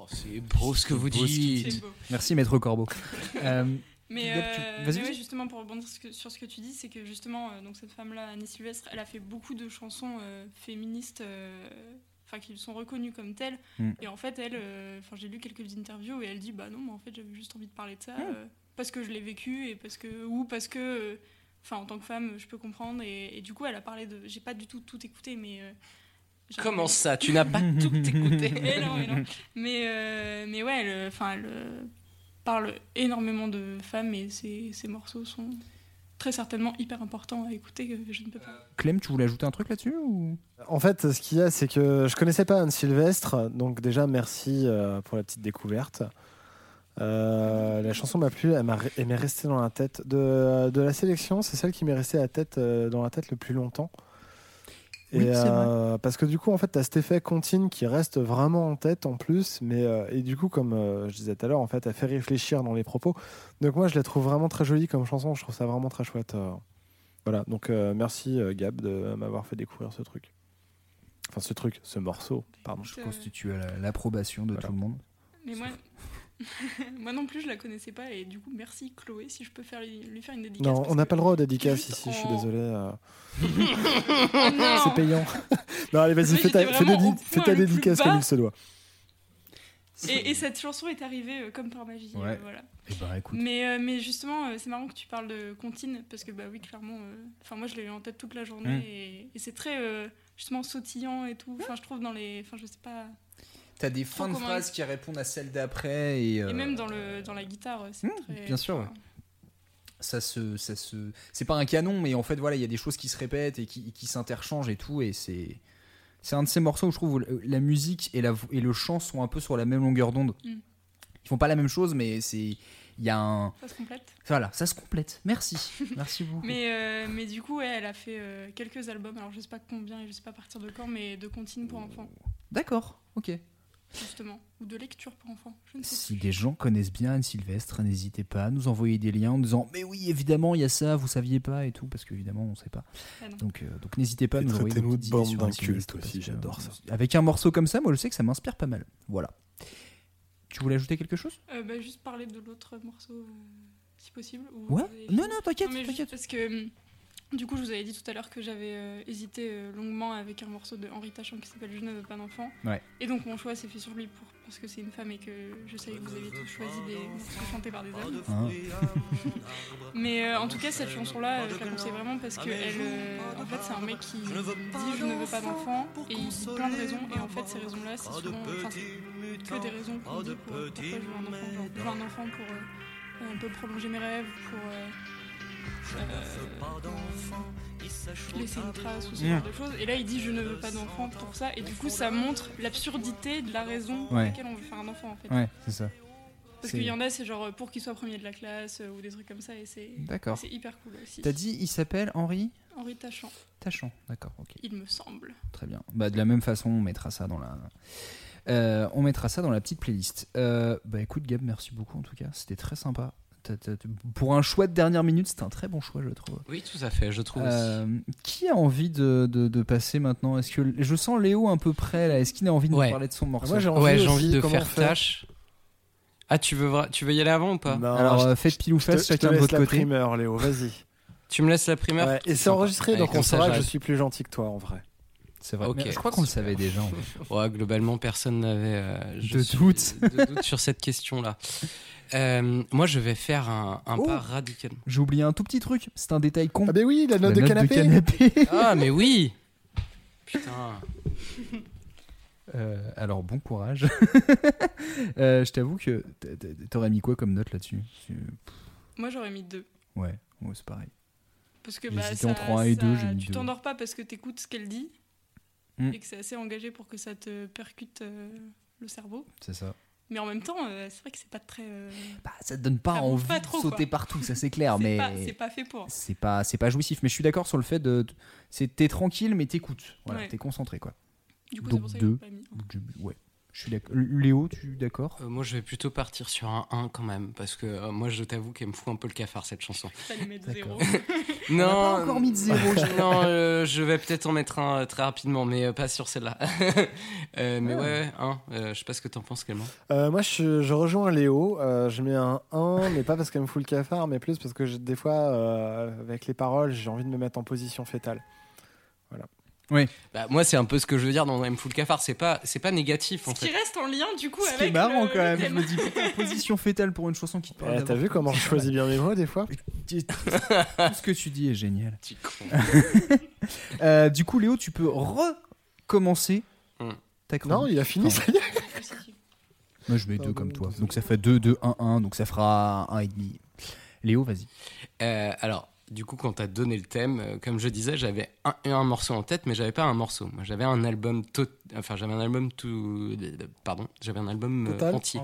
Oh, c'est beau ce que vous dites. Merci, Maître Corbeau. Euh, Mais, euh, mais ouais, justement, pour rebondir sur ce que, tu dis, c'est que justement, euh, donc cette femme-là, Annie Sylvestre, elle a fait beaucoup de chansons euh, féministes, euh, enfin qui sont reconnues comme telles. Mm. Et en fait, elle, euh, enfin j'ai lu quelques interviews et elle dit, bah non, mais en fait, j'avais juste envie de parler de ça Mm. euh, parce que je l'ai vécu et parce que ou parce que, euh, enfin en tant que femme, je peux comprendre. Et, et du coup, elle a parlé de, j'ai pas du tout tout écouté, mais euh, Comment ça? Tu n'as pas tout écouté? Mais non, mais non. Mais, euh, mais ouais, elle, enfin, elle parle énormément de femmes et ses, ses morceaux sont très certainement hyper importants à écouter. que Je ne peux pas. Clem, tu voulais ajouter un truc là-dessus ou... En fait, ce qu'il y a, c'est que je connaissais pas Anne Sylvestre, donc déjà merci euh, pour la petite découverte. Euh, la chanson m'a plu, elle m'a- elle m'est restée dans la tête. De, de la sélection, c'est celle qui m'est restée la tête, euh, dans la tête le plus longtemps. Et, Oui, c'est euh, parce que du coup, en fait, tu as cet effet contine qui reste vraiment en tête en plus. Mais, euh, et du coup, comme euh, je disais tout à l'heure, en fait, elle fait réfléchir dans les propos. Donc moi, je la trouve vraiment très jolie comme chanson. Je trouve ça vraiment très chouette. euh. Voilà, donc euh, merci euh, Gab de m'avoir fait découvrir ce truc. Enfin, ce truc, ce morceau, pardon. Je constitue l'approbation de Voilà. tout le monde. Mais moi, moi non plus, je la connaissais pas et du coup, merci Chloé si je peux faire, lui faire une dédicace. Non, on n'a pas le droit aux dédicaces ici, je suis en- désolé. euh, Oh non c'est payant. non, allez, vas-y, fais ta, fais dédi- fais dédicace comme il se doit. Et, et cette chanson est arrivée euh, comme par magie. Ouais. euh, voilà. Eh ben, écoute. Mais, euh, mais justement, euh, c'est marrant que tu parles de comptine, parce que bah oui, clairement, euh, enfin moi je l'ai eu en tête toute la journée, Mm. et, et c'est très euh, justement sautillant et tout. Enfin, je trouve dans les, enfin je sais pas, T'as des fins de phrases qui répondent à celles d'après et, euh, et même dans le dans la guitare, euh, c'est Mm, très. bien sûr, ouais. ça se, ça se, c'est pas un canon, mais en fait voilà, il y a des choses qui se répètent et qui, qui s'interchangent et tout, et c'est, c'est un de ces morceaux où je trouve où la musique et, la, et le chant sont un peu sur la même longueur d'onde. Mm. Ils font pas la même chose, mais c'est, il y a un, Ça se complète. voilà, ça se complète. Merci, merci beaucoup. Mais, euh, mais du coup, ouais, elle a fait euh, quelques albums, alors je sais pas combien et je sais pas à partir de quand, mais de comptine pour enfants, D'accord, ok. Justement, ou de lecture pour enfants, je ne sais Si des gens connaissent bien Anne Sylvestre, n'hésitez pas à nous envoyer des liens en disant mais oui évidemment il y a ça, vous saviez pas et tout parce qu'évidemment on sait pas. Ah. Donc euh, donc n'hésitez pas à nous envoyer des petites idées sur Anne Sylvestre, aussi, j'adore euh, Avec un morceau comme ça, moi je sais que ça m'inspire pas mal. Voilà. Tu voulais ajouter quelque chose? Euh, bah, juste parler de l'autre morceau, euh, si possible. ou Ouais. Non non t'inquiète t'inquiète. parce que hum, du coup, je vous avais dit tout à l'heure que j'avais euh, hésité euh, longuement avec un morceau de Henri Tachant qui s'appelle Je ne veux pas d'enfant. Ouais. Et donc mon choix s'est fait sur lui pour, parce que c'est une femme et que je savais que vous aviez tous choisi des morceaux chantés par des hommes. Hein. Mais euh, en tout cas, cette chanson-là, je la conseille vraiment parce que elle, euh, en fait, c'est un mec qui dit je ne veux pas d'enfant et il dit plein de raisons. Et en fait, ces raisons-là, c'est souvent, que des raisons qu'on dit pour pourquoi je veux un enfant. Genre, je veux un enfant pour euh, un peu prolonger mes rêves, pour laisser une trace ou ce genre de choses. Et là, il dit je ne veux pas d'enfant pour ça. Et du coup, ça montre l'absurdité de la raison pour Ouais. laquelle on veut faire un enfant en fait. Ouais c'est ça. Parce qu'il y en a, c'est genre pour qu'il soit premier de la classe euh, ou des trucs comme ça. Et c'est D'accord. c'est hyper cool aussi. T'as dit il s'appelle Henri Henri Tachant, Tachant. D'accord ok. il me semble. Très bien. Bah, de la même façon, on mettra ça dans la. Euh, on mettra ça dans la petite playlist. Euh, bah écoute Gab, merci beaucoup en tout cas, c'était très sympa. Pour un choix de dernière minute, c'était un très bon choix, je trouve. Oui, tout à fait, je trouve aussi. Euh, qui a envie de, de- de passer maintenant? Est-ce que je sens Léo un peu près là Est-ce qu'il a envie de Ouais. nous parler de son morceau? Moi, j'ai envie, Ouais, j'ai aussi, envie de faire tâche. Ah, tu veux, tu veux y aller avant ou pas? Non, Alors je- euh, faites pile ou face chacun de votre la côté. primeur, Léo, vas-y. Tu me laisses la primeur? Ouais, et c'est enregistré, donc on saura que je suis plus gentil que toi en vrai. C'est vrai. Ok, Mais je crois qu'on le savait déjà. en fait. Ouais, globalement, personne n'avait euh, suis- de doute sur cette question-là. Euh, moi, je vais faire un, un Oh. pas radical. J'ai oublié un tout petit truc. C'est un détail con. Ah, ben oui, la La note de canapé. Ah, mais oui Putain. Euh, alors bon courage. Euh, je t'avoue que t'aurais mis quoi comme note là-dessus? Moi, j'aurais mis deux. Ouais, ouais, c'est pareil. Parce que bah, ça- entre un et deux, ça- j'ai mis tu deux. t'endors pas parce que t'écoutes ce qu'elle dit Mm. et que c'est assez engagé pour que ça te percute euh, le cerveau. C'est ça. Mais en même temps, euh, c'est vrai que c'est pas très. euh, Bah, ça te donne pas Ça envie pas de sauter quoi. partout, ça c'est clair, c'est mais pas, c'est pas fait pour. c'est pas c'est pas jouissif. Mais je suis d'accord sur le fait de c'est t'es tranquille mais t'écoutes. Voilà, Ouais. t'es concentré quoi. Du coup, Donc c'est pour ça deux. que pas mis. Je- Ouais. Je suis d'accord. Léo, tu es d'accord? Euh, moi, je vais plutôt partir sur un 1 quand même, parce que euh, moi, je t'avoue qu'elle me fout un peu le cafard, cette chanson. Fallait mettre D'accord. zéro. Non, pas encore mis de zéro, je- non, euh, je vais peut-être en mettre un euh, très rapidement, mais euh, pas sur celle-là. Euh, mais Ah. ouais, un. Euh, je sais pas ce que t'en penses, Clément. Euh, moi, je, je rejoins Léo. Euh, je mets un 1, mais pas parce qu'elle me fout le cafard, mais plus parce que je- des fois, euh, avec les paroles, j'ai envie de me mettre en position fétale. Bah, moi, c'est un peu ce que je veux dire dans Elle me fout le cafard. C'est pas, c'est pas négatif, en Ce qui fait. reste en lien, du coup, Ce qui avec. est marrant le- quand même. Je me dis putain, position fétale pour une chanson qui te parle. Eh, T'as vu comment je choisis bien mes mots des fois Tout ce que tu dis est génial. Euh, du coup, Léo, tu peux recommencer Hmm. ta. Non, il a fini, ça y est. Moi, je mets Ah deux comme toi. Donc ça fait 2, 2, 1, 1. Donc ça fera 1 et demi. Léo, vas-y. Euh, alors, du coup, quand t'as donné le thème, euh, comme je disais, j'avais un, un morceau en tête, mais j'avais pas un morceau. Moi, j'avais un album tot... enfin, j'avais un album tout, pardon, j'avais un album euh, entier,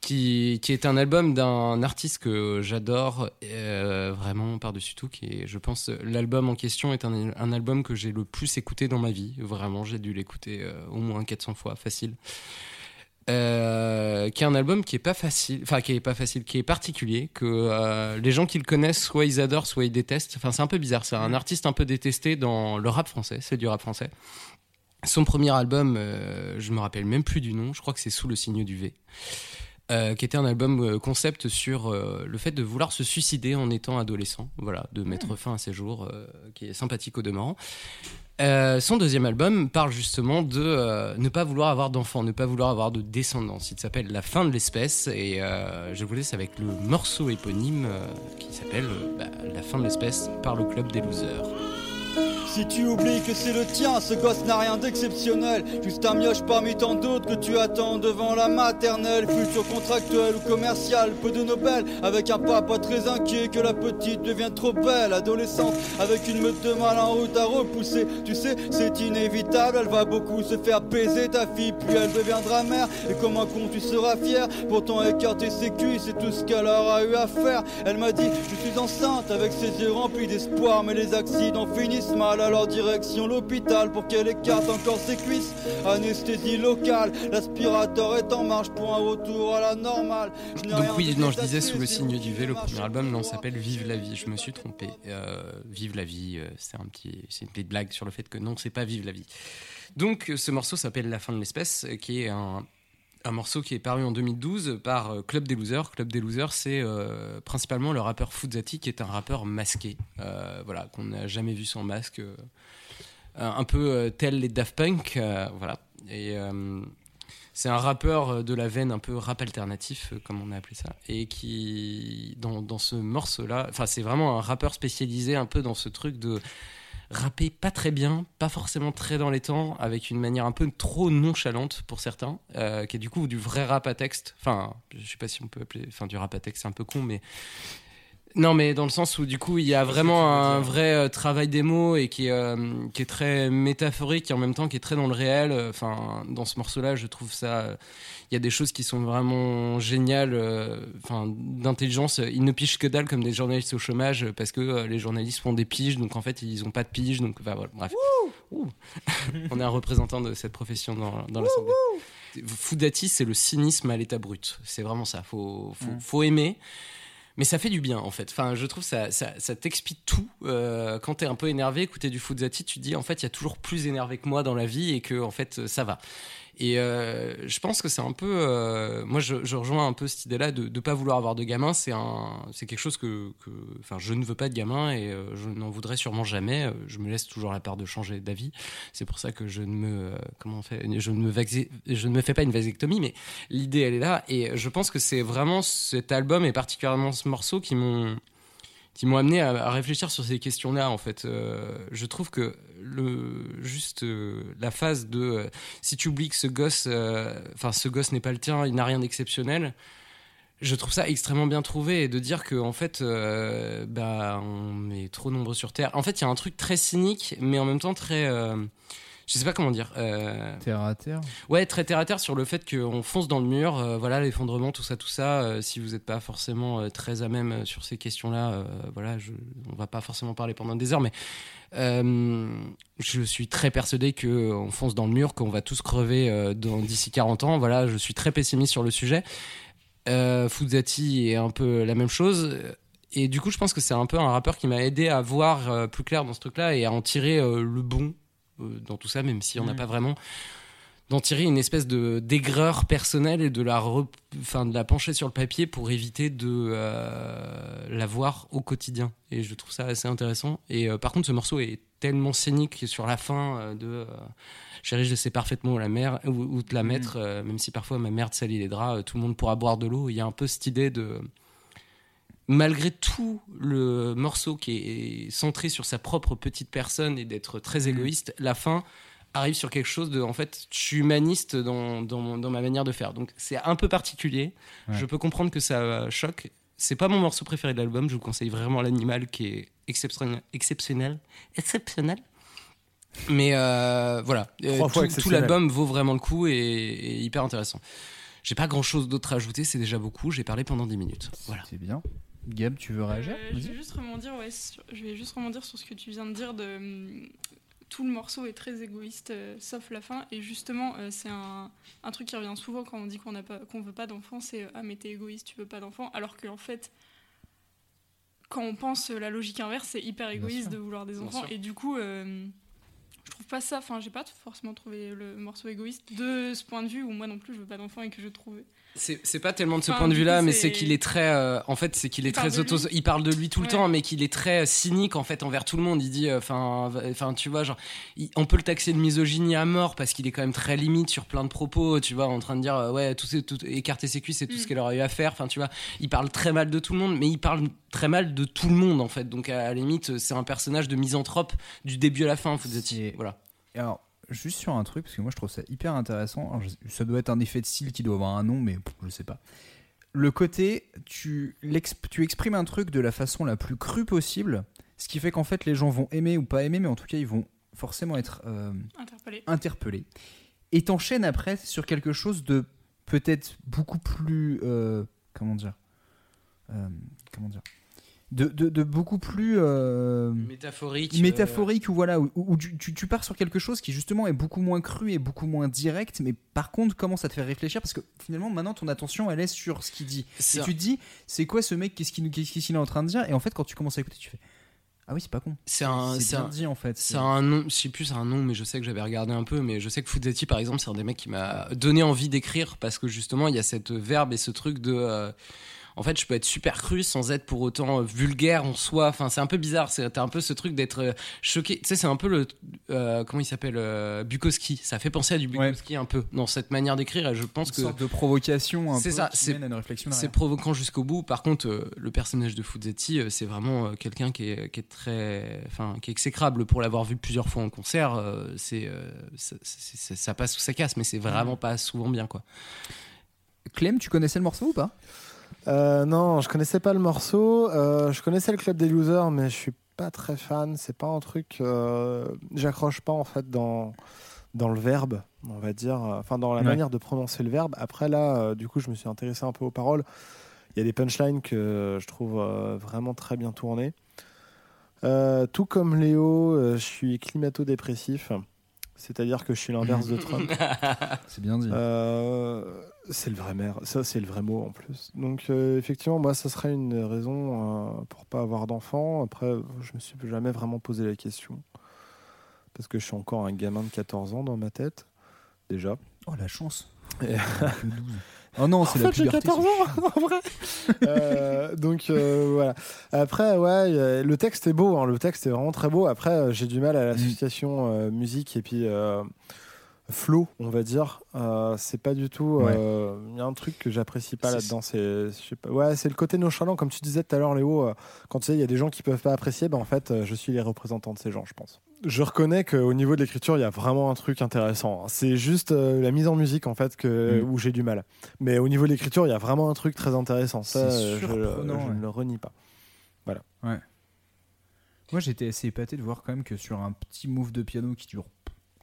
qui, qui est un album d'un artiste que j'adore euh, vraiment par-dessus tout. Qui est, je pense, l'album en question est un, un album que j'ai le plus écouté dans ma vie. Vraiment, j'ai dû l'écouter euh, au moins 400 fois, facile. Euh, qui est un album qui est pas facile, enfin qui est pas facile, qui est particulier, que euh, les gens qui le connaissent, soit ils adorent, soit ils détestent. Enfin, c'est un peu bizarre. C'est un artiste un peu détesté dans le rap français. C'est du rap français. Son premier album, euh, je me rappelle même plus du nom. Je crois que c'est Sous le signe du V. Euh, qui était un album concept sur le fait de vouloir se suicider en étant adolescent, voilà, de mettre fin à ses jours, qui est sympathique au demeurant. Euh, son deuxième album parle justement de euh, ne pas vouloir avoir d'enfants, ne pas vouloir avoir de descendance. Il s'appelle La fin de l'espèce et euh, je vous laisse avec le morceau éponyme qui s'appelle bah, La fin de l'espèce par le club des losers. Si tu oublies que c'est le tien, ce gosse n'a rien d'exceptionnel. Juste un mioche parmi tant d'autres que tu attends devant la maternelle. Futur contractuel ou commercial, peu de Nobel. Avec un papa très inquiet que la petite devienne trop belle. Adolescente, avec une meute de mal en route à repousser. Tu sais, c'est inévitable, elle va beaucoup se faire baiser ta fille. Puis elle deviendra mère. Et comme un con, tu seras fier. Pourtant, écarter ses cuisses, c'est tout ce qu'elle aura eu à faire. Elle m'a dit, je suis enceinte avec ses yeux remplis d'espoir. Mais les accidents finissent mal, alors direction l'hôpital pour qu'elle écarte encore ses cuisses. Anesthésie locale, l'aspirateur est en marche pour un retour à la normale. Donc oui, non, je disais sous le signe du V, le premier album, non, s'appelle Vive la vie. Je me suis trompé. Euh, Vive la vie, euh, c'est un petit, c'est une petite blague sur le fait que non, c'est pas Vive la vie. Donc ce morceau s'appelle La fin de l'espèce, euh, qui est un, un morceau qui est paru en 2012 par euh, Club des Losers. Club des Losers, c'est euh, principalement le rappeur Fuzati, qui est un rappeur masqué, euh, voilà, qu'on n'a jamais vu sans masque, un peu tel les Daft Punk, voilà. Et c'est un rappeur de la veine un peu rap alternatif, comme on a appelé ça, et qui, dans, dans ce morceau-là, enfin, c'est vraiment un rappeur spécialisé un peu dans ce truc de rapper pas très bien, pas forcément très dans les temps, avec une manière un peu trop nonchalante pour certains, euh, qui est du coup du vrai rap à texte. Enfin, je sais pas si on peut appeler, enfin, du rap à texte, c'est un peu con, mais. Non, mais dans le sens où du coup il y a vraiment un vrai euh, travail des mots et qui est, euh, qui est très métaphorique et en même temps qui est très dans le réel. Euh, Enfin, dans ce morceau-là, je trouve ça. euh, Il y a des choses qui sont vraiment géniales, euh, enfin d'intelligence. Ils ne pigent que dalle comme des journalistes au chômage parce que les journalistes font des piges, donc en fait ils ont pas de piges, donc voilà, bref. Ouh. On est un représentant de cette profession dans, dans l'assemblée. Foodati, c'est le cynisme à l'état brut. C'est vraiment ça. Faut, faut, faut aimer. Mais ça fait du bien en fait. Enfin, je trouve ça, ça, ça t'explique tout. Euh, quand t'es un peu énervé, écouter du Foodati, tu te dis en fait il y a toujours plus énervé que moi dans la vie et que en fait ça va. Et euh, je pense que c'est un peu. euh, moi, je, rejoins un peu cette idée-là de ne pas vouloir avoir de gamin. C'est un, c'est quelque chose que, enfin, je ne veux pas de gamin et euh, je n'en voudrais sûrement jamais. Je me laisse toujours la part de changer d'avis. C'est pour ça que je ne me, comment on fait, je me, je ne me fais pas une vasectomie, mais l'idée elle est là. Et je pense que c'est vraiment cet album et particulièrement ce morceau qui m'ont qui m'ont amené à, réfléchir sur ces questions-là. En fait, Euh, je trouve que le juste euh, la phase de euh, si tu oublies que ce gosse, enfin ce gosse n'est pas le tien, il n'a rien d'exceptionnel. Je trouve ça extrêmement bien trouvé et de dire que en fait, bah, on est trop nombreux sur Terre. En fait, il y a un truc très cynique, mais en même temps très, je sais pas comment dire. euh, Terre à terre. Ouais, très terre à terre sur le fait qu'on fonce dans le mur, euh, voilà, l'effondrement, tout ça, tout ça. euh, si vous n'êtes pas forcément euh, très à même sur ces questions-là, voilà, je, on va pas forcément parler pendant des heures, mais je suis très persuadé qu'on fonce dans le mur, qu'on va tous crever dans- d'ici 40 ans. Voilà, je suis très pessimiste sur le sujet. Euh, Fuzzati est un peu la même chose. Et du coup, je pense que c'est un peu un rappeur qui m'a aidé à voir plus clair dans ce truc-là et à en tirer le bon dans tout ça, même si on n'a Mhm. pas vraiment d'en tirer une espèce de d'aigreur personnelle et de la re- de la pencher sur le papier pour éviter de euh, la voir au quotidien. Et je trouve ça assez intéressant. Et euh, par contre ce morceau est tellement scénique sur la fin euh, de euh, chérie je sais parfaitement où la mer où, où te la mettre euh, même si parfois ma merde salit les draps euh, tout le monde pourra boire de l'eau il y a un peu cette idée de malgré tout le morceau qui est centré sur sa propre petite personne et d'être très égoïste, la fin arrive sur quelque chose de en fait je suis humaniste dans, dans, ma manière de faire. Donc c'est un peu particulier. Ouais. je peux comprendre que ça choque. C'est pas mon morceau préféré de l'album. Je vous conseille vraiment l'animal qui est exceptionnel exceptionnel. Exceptionnel. Mais euh, voilà. Euh, tout, tout l'album vaut vraiment le coup et, et hyper intéressant. J'ai pas grand chose d'autre à ajouter. C'est déjà beaucoup. J'ai parlé pendant 10 minutes. Voilà. C'est bien. Gab, tu veux réagir Euh, je vais juste rebondir, ouais, sur, je vais juste rebondir sur ce que tu viens de dire. De, hum, tout le morceau est très égoïste, euh, sauf la fin. Et justement, euh, c'est un, un truc qui revient souvent quand on dit qu'on n'a pas, qu'on veut pas d'enfant, c'est ah mais t'es égoïste, tu veux pas d'enfant. Alors qu'en fait, quand on pense la logique inverse, c'est hyper égoïste de vouloir des enfants. Et du coup. je trouve pas ça, enfin j'ai pas forcément trouvé le morceau égoïste de ce point de vue où moi non plus je veux pas d'enfant et que je trouve C'est pas tellement de ce Enfin, point de vue-là, mais c'est- qu'il est très. euh, en fait, c'est qu'il est très auto. Il parle de lui tout le Ouais. temps, mais qu'il est très euh, cynique en fait envers tout le monde. Il dit, euh, enfin, enfin, tu vois, genre, il- on peut le taxer de misogynie à mort parce qu'il est quand même très limite sur plein de propos. Tu vois, en train de dire, euh, ouais, tout, c'est- tout- écarter ses cuisses, c'est tout Mm. ce qu'elle aurait eu à faire. Enfin, tu vois, il parle très mal de tout le monde, mais il parle très mal de tout le monde en fait. Donc à la limite, c'est un personnage de misanthrope du début à la fin. Voilà. Et Alors, juste sur un truc, parce que moi je trouve ça hyper intéressant. Alors, ça doit être un effet de style qui doit avoir un nom, mais je sais pas. Le côté, tu, exprimes un truc de la façon la plus crue possible, ce qui fait qu'en fait les gens vont aimer ou pas aimer, mais en tout cas ils vont forcément être euh, interpellé. interpellés. Et t'enchaînes après sur quelque chose de peut-être beaucoup plus. euh, comment dire Euh, Comment dire de, de- de beaucoup plus. euh, Métaphorique. euh, métaphorique ou voilà où, où tu, pars sur quelque chose qui justement est beaucoup moins cru et beaucoup moins direct mais par contre commence à te faire réfléchir? Parce que finalement maintenant ton attention elle est sur ce qu'il dit. Et un- tu te dis c'est quoi ce mec? Qu'est-ce qu'il est en train de dire? Et en fait quand tu commences à écouter tu fais ah oui c'est pas con. C'est un, c'est dit en fait. C'est un nom, je sais plus c'est un nom, mais je sais que j'avais regardé un peu, mais je sais que Fuzzati par exemple, c'est un des mecs qui m'a donné envie d'écrire parce que justement il y a cette verbe et ce truc de, euh, en fait, je peux être super cru sans être pour autant euh, vulgaire en soi. Enfin, c'est un peu bizarre. C'est t'as un peu ce truc d'être euh, choqué. Tu sais, c'est un peu le, euh, comment il s'appelle, euh, Bukowski. Ça fait penser à du Bukowski un peu dans cette manière d'écrire. Et je pense une que sorte de provocation un C'est peu ça, c'est- provoquant jusqu'au bout. Par contre, euh, le personnage de Fuzetti, euh, c'est vraiment euh, quelqu'un qui est, qui est très, enfin, qui est exécrable pour l'avoir vu plusieurs fois en concert. euh, c'est, euh, ça, c'est- c'est- ça passe ou ça casse, mais c'est vraiment pas souvent bien, quoi. Clem tu connaissais le morceau ou pas? Euh, non, je connaissais pas le morceau. Euh, je connaissais le club des losers, mais je suis pas très fan. C'est pas un truc. euh, J'accroche pas en fait dans dans le verbe, on va dire. Enfin, dans la Ouais. manière de prononcer le verbe. Après là, euh, du coup, je me suis intéressé un peu aux paroles. Il y a des punchlines que je trouve vraiment très bien tournées. Tout comme Léo, je suis climato-dépressif. C'est-à-dire que je suis l'inverse de Trump. c'est bien dit Euh, c'est le vrai maire, ça c'est le vrai mot en plus. Donc euh, effectivement, moi ça serait une raison euh, pour pas avoir d'enfant. Après, je me suis jamais vraiment posé la question parce que je suis encore un gamin de 14 ans dans ma tête déjà. Oh la chance. Et- Que 12. Oh non, c'est en la fait, j'ai puberté. 14 ans, en vrai. Euh, donc euh, voilà. Après, ouais, a- le texte est beau. hein, le texte est vraiment très beau. Après, euh, j'ai du mal à l'association euh, musique et puis euh, flow, on va dire. Euh, c'est pas du tout. Il y a un truc que j'apprécie pas là-dedans. C'est. Ouais, c'est le côté nonchalant, comme tu disais tout à l'heure, Léo. euh, quand tu sais, il y a des gens qui peuvent pas apprécier. Ben en fait, euh, je suis les représentants de ces gens, je pense. Je reconnais qu'au niveau de l'écriture, il y a vraiment un truc intéressant. hein. C'est juste euh, la mise en musique en fait que, Mm. où j'ai du mal. Mais au niveau de l'écriture, il y a vraiment un truc très intéressant. Ça, euh, je, surprenant, je ouais. ne le renie pas. Moi, j'étais assez épaté de voir quand même que sur un petit move de piano qui dure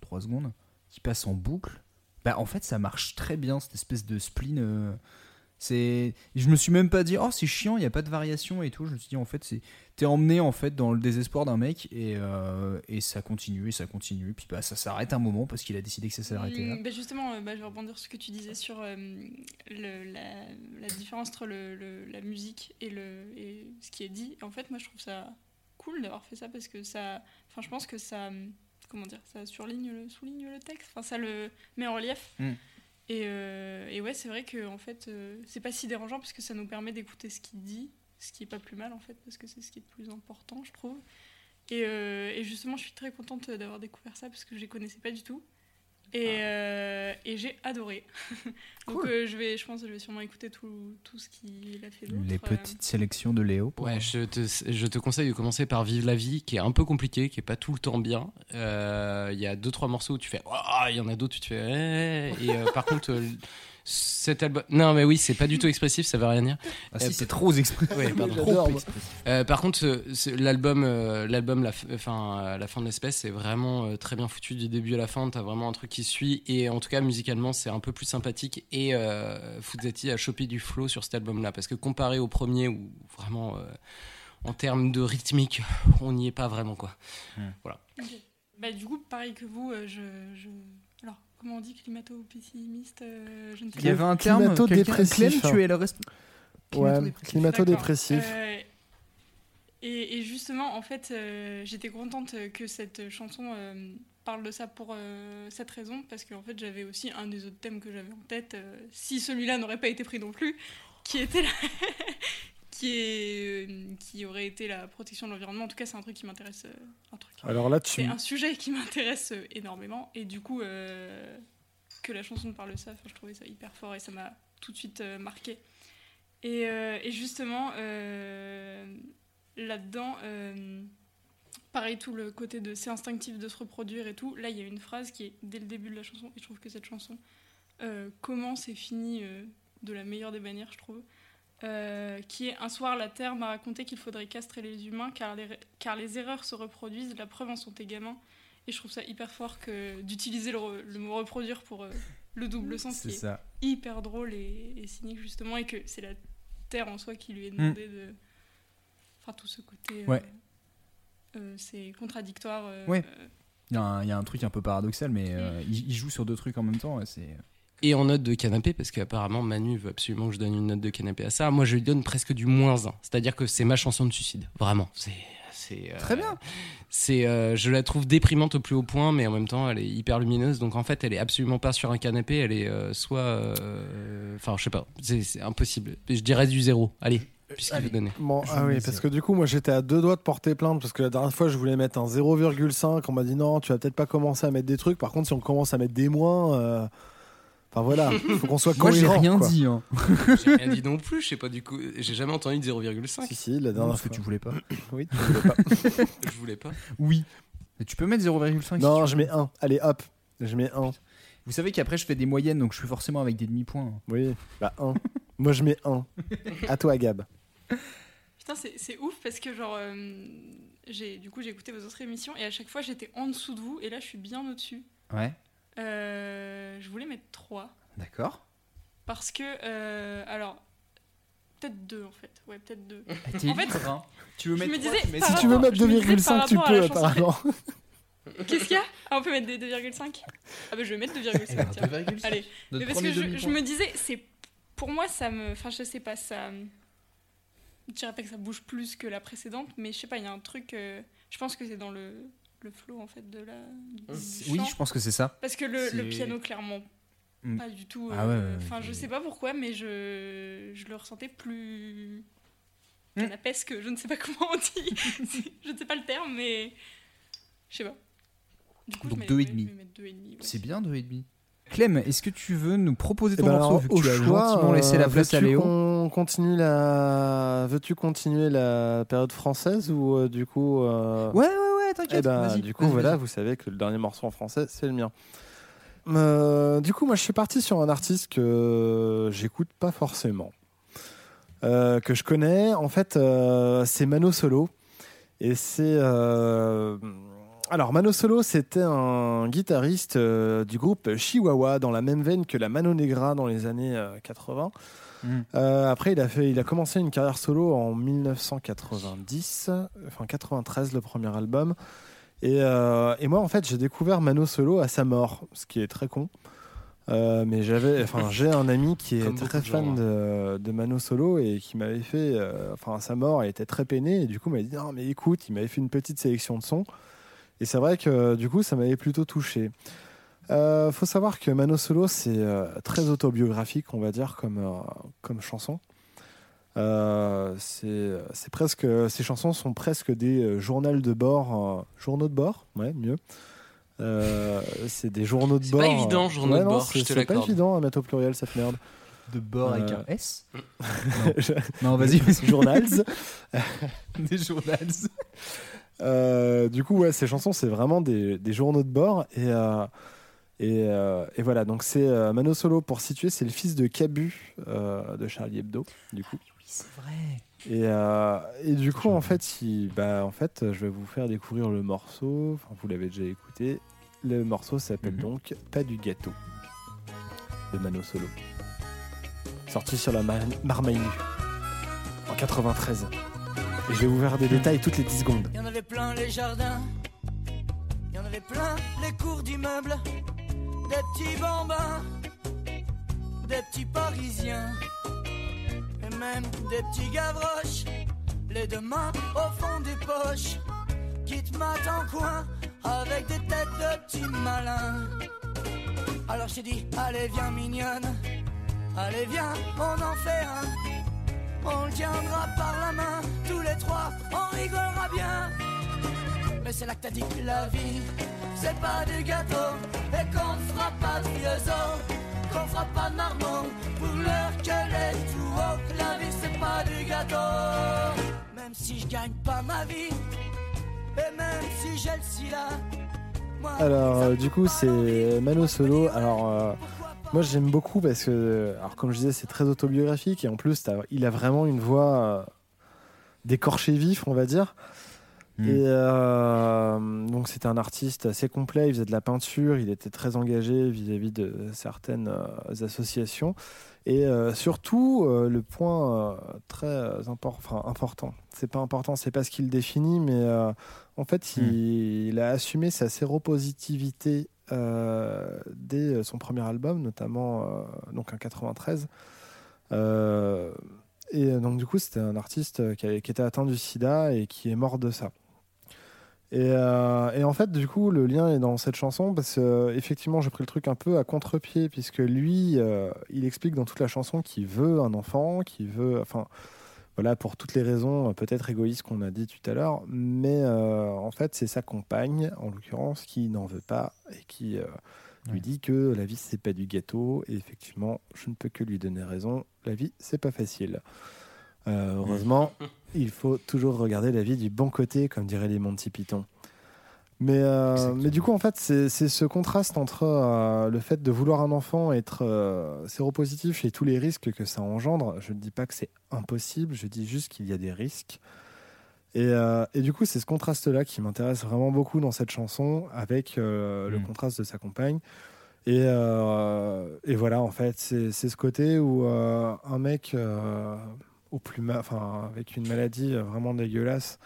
3 secondes, qui passe en boucle, bah en fait, ça marche très bien cette espèce de spleen. euh, c'est, je me suis même pas dit oh c'est chiant, il y a pas de variation et tout. Je me suis dit en fait c'est, t'es emmené en fait dans le désespoir d'un mec et, euh, et ça continue et ça continue. Puis bah ça s'arrête un moment parce qu'il a décidé que ça s'arrêtait là. Mm, bah justement, euh, bah, je vais rebondir sur ce que tu disais sur la, différence entre la musique et, le, et ce qui est dit. En fait, moi, je trouve ça cool d'avoir fait ça parce que ça. Enfin, je pense que ça. Comment dire Ça surligne le, souligne le texte. Enfin, ça le met en relief. Mm. Et, euh, et ouais, c'est vrai que en fait, euh, c'est pas si dérangeant parce que ça nous permet d'écouter ce qu'il dit, ce qui est pas plus mal en fait, parce que c'est ce qui est le plus important, je trouve. Et, euh, et justement, je suis très contente d'avoir découvert ça parce que je les connaissais pas du tout. Et, euh, et j'ai adoré. Donc Cool. euh, je vais, je pense, que je vais sûrement écouter tout, tout ce qu'il a fait d'autre. Les Euh, petites sélections de Léo. Ouais, je te, je te conseille de commencer par Vive la vie, qui est un peu compliqué, qui est pas tout le temps bien. Euh, Il y a deux trois morceaux où tu fais, Ah il y en a d'autres où tu fais, Eh et euh, par contre, euh, cet album, non mais oui, c'est pas du tout expressif, ça veut rien dire. Ah si, Euh, c'est trop expressif. Ouais, pardon. Euh, par contre, euh, l'album, euh, l'album, la, f- enfin, euh, la fin de l'espèce, c'est vraiment euh, très bien foutu du début à la fin. T'as vraiment un truc qui suit et en tout cas musicalement, c'est un peu plus sympathique. Et euh, a chopé du flow sur cet album-là parce que comparé au premier où vraiment euh, en termes de rythmique, on n'y est pas vraiment quoi. ok. Bah, du coup, pareil que vous, euh, je, je... Comment on dit climato-pessimiste euh, Je ne sais Il y avait un terme. Climato-dépressif. Clem, tu es le rest- Ouais, Climato-dépressif. Euh, et, et justement, en fait, euh, j'étais contente que cette chanson euh, parle de ça pour euh, cette raison, parce qu'en fait, j'avais aussi un des autres thèmes que j'avais en tête, euh, si celui-là n'aurait pas été pris non plus, qui était la- qui, est, euh, qui aurait été la protection de l'environnement. En tout cas, c'est un truc qui m'intéresse. euh, un truc. Alors là, tu. C'est un sujet qui m'intéresse euh, énormément, et du coup, que la chanson parle de ça, enfin, je trouvais ça hyper fort et ça m'a tout de suite marqué. Et, et justement, là-dedans, pareil, tout le côté de c'est instinctif de se reproduire et tout. Là, il y a une phrase qui est dès le début de la chanson, et je trouve que cette chanson commence et finit de la meilleure des manières, je trouve. Euh, qui est Un soir, la Terre m'a raconté qu'il faudrait castrer les humains car les, car les erreurs se reproduisent. La preuve en sont tes gamins. Et je trouve ça hyper fort que d'utiliser le, mot reproduire pour euh, le double sens C'est qui est hyper drôle et, et cynique justement et que c'est la terre en soi qui lui est Mm. demandé de enfin tout ce côté euh, Ouais. c'est contradictoire Ouais. Il y, a un- il y a un truc un peu paradoxal, mais euh, il, il joue sur deux trucs en même temps. C'est Et en note de canapé, parce qu'apparemment Manu veut absolument que je donne une note de canapé à ça. Moi, je lui donne presque du moins 1. C'est-à-dire que c'est ma chanson de suicide. Vraiment. C'est. euh, Très bien. C'est, euh, je la trouve déprimante au plus haut point, mais en même temps, elle est hyper lumineuse. Donc en fait, elle est absolument pas sur un canapé. Elle est euh, soit, euh, enfin, je sais pas, c'est, impossible. Je dirais du zéro. Allez, puisqu'il allez. veut donner. Bon, Je ah oui, parce que du coup, moi j'étais à deux doigts de porter plainte parce que la dernière fois je voulais mettre un 0,5. On m'a dit non, tu vas peut-être pas commencer à mettre des trucs. Par contre, si on commence à mettre des moins, euh, enfin voilà, il faut qu'on soit Moi, j'ai cohérent. rien quoi. dit. Hein. J'ai rien dit non plus. Je sais pas du coup. J'ai jamais entendu de 0,5. Si, si, la Non, dernière parce que tu voulais pas. Oui, tu voulais pas. Je voulais pas. Oui. Mais tu peux mettre 0,5 si non, je mets 1. Allez, hop, je mets 1. Vous savez qu'après, je fais des moyennes, donc je fais forcément avec des demi-points. Oui, bah 1. moi je mets 1. À toi, Gab. putain c'est, c'est ouf parce que genre euh, j'ai du coup j'ai écouté vos autres émissions et à chaque fois j'étais en dessous de vous et là je suis bien au dessus Ouais. Je voulais mettre 3 D'accord. parce que euh, alors peut-être 2 en fait ouais peut-être 2 T'es En fait, hein. Tu veux je mettre me trois, disais, tu mets par Si six. tu veux mettre je me disais par 2,5, tu peux apparemment. qu'est-ce qu'il y a ah, on peut mettre des 2,5 ah bah je vais mettre 2,5 tiens 2,5. allez Mais parce que je, je me disais, c'est pour moi, ça me. Enfin, je sais pas, ça. Je dirais pas que ça bouge plus que la précédente, mais je sais pas, il y a un truc. euh, je pense que c'est dans le, le flow en fait de la. du Oui, chant. je pense que c'est ça. Parce que le, le c'est- piano, clairement, Mm. pas du tout. Ah euh, ouais, Enfin, ouais. je sais pas pourquoi, mais je, je le ressentais plus Mm. canapesque. Je ne sais pas comment on dit. je ne sais pas le terme, mais je sais pas. Du coup, Donc je mets- deux et je demi. vais mettre deux et demi. ouais. C'est bien 2,5. Clem, est-ce que tu veux nous proposer ton Eh ben morceau alors, vu que au tu as choix, gentiment laissé la euh, place à Léo qu'on continue la... Veux-tu continuer la période française ou euh, du coup euh, Ouais, ouais, ouais, t'inquiète. Eh ben, du coup, voilà, vous savez que le dernier morceau en français, c'est le mien. Euh, du coup, moi, je suis parti sur un artiste que j'écoute pas forcément, euh, que je connais. En fait, euh, c'est Mano Solo. Et c'est. Alors, Mano Solo, c'était un guitariste du groupe Chihuahua, dans la même veine que la Mano Negra dans les années euh, 80. Euh, après, il a, fait, il a commencé une carrière solo en 1990, enfin 93, le premier album. Et, euh, et moi, en fait, j'ai découvert Mano Solo à sa mort, ce qui est très con. Euh, mais j'avais, enfin, j'ai un ami qui est Comme très fan gens, de, de Mano Solo et qui m'avait fait, enfin, à sa mort, il était très peiné et du coup, il m'a dit non, mais écoute, il m'avait fait une petite sélection de sons. Et c'est vrai que du coup, ça m'avait plutôt touché. Euh, faut savoir que Mano Solo, c'est euh, très autobiographique, on va dire, comme, euh, comme chanson. Euh, c'est c'est presque, ces chansons sont presque des euh, journaux de bord, euh, journaux de bord, ouais, mieux. Euh, c'est des journaux de C'est bord. pas évident, journaux de non, bord, c'est- je te C'est pas l'accorde. évident à mettre au pluriel cette merde. De bord avec un S Non, non vas-y. vas-y. Journals. Des journals. Euh, du coup, ouais, ces chansons, c'est vraiment des, des journaux de bord. Et, euh, et, euh, et voilà, donc c'est euh, Mano Solo, pour situer, c'est le fils de Cabu euh, de Charlie Hebdo, du coup. Oui, c'est vrai. Et, euh, et du coup, en fait, il- bah, en fait, je vais vous faire découvrir le morceau. Enfin, vous l'avez déjà écouté. Le morceau s'appelle Mhm. donc Pas du gâteau de Mano Solo. Sorti sur la Mar Marmaille en 93. Et je vais vous faire des détails toutes les 10 secondes. Il y en avait plein les jardins, il y en avait plein les cours d'immeubles, des petits bambins, des petits parisiens, et même des petits gavroches, les deux mains au fond des poches, qui te matent en coin avec des têtes de petits malins. Alors je t'ai dit, allez viens mignonne, allez viens, on en fait un. On le tiendra par la main, tous les trois, on rigolera bien. Mais c'est là que t'as dit que la vie, c'est pas du gâteau, et qu'on fera pas de vieux os, qu'on fera pas de marmot, pour l'heure qu'elle est tout haut, que la vie c'est pas du gâteau. Même si je gagne pas ma vie, et même si j'ai le sida, moi, Alors, euh, du coup, c'est. Mano Solo. Alors, euh, moi, j'aime beaucoup parce que, alors, comme je disais, c'est très autobiographique et en plus, il a vraiment une voix euh, d'écorché vif, on va dire. Mm. Et euh, donc, c'était un artiste assez complet. Il faisait de la peinture. Il était très engagé vis-à-vis de certaines euh, associations. Et euh, surtout, le point très impor- enfin, important, c'est pas important, c'est pas ce qu'il définit, mais en fait, il, il a assumé sa séropositivité dès son premier album, notamment donc en 93. Euh, et donc, du coup, c'était un artiste qui, avait- qui était atteint du sida et qui est mort de ça. Et, euh, et en fait, du coup, le lien est dans cette chanson parce que, euh, effectivement, j'ai pris le truc un peu à contre-pied, puisque lui, euh, il explique dans toute la chanson qu'il veut un enfant, qu'il veut. Enfin, voilà, pour toutes les raisons peut-être égoïstes qu'on a dit tout à l'heure, mais en fait, c'est sa compagne, en l'occurrence, qui n'en veut pas et qui lui Ouais. dit que la vie, c'est pas du gâteau. Et effectivement, je ne peux que lui donner raison. La vie, c'est pas facile. Heureusement, il faut toujours regarder la vie du bon côté, comme diraient les Monty Python. Mais, euh, mais du coup, en fait, c'est ce contraste entre euh, le fait de vouloir un enfant, être euh, séropositif et tous les risques que ça engendre. Je ne dis pas que c'est impossible, je dis juste qu'il y a des risques. Et, euh, et du coup, c'est ce contraste-là qui m'intéresse vraiment beaucoup dans cette chanson, avec le Mm. contraste de sa compagne. Et, et voilà, en fait, c'est c'est ce côté où un mec au plus ma- enfin, avec une maladie euh, vraiment dégueulasse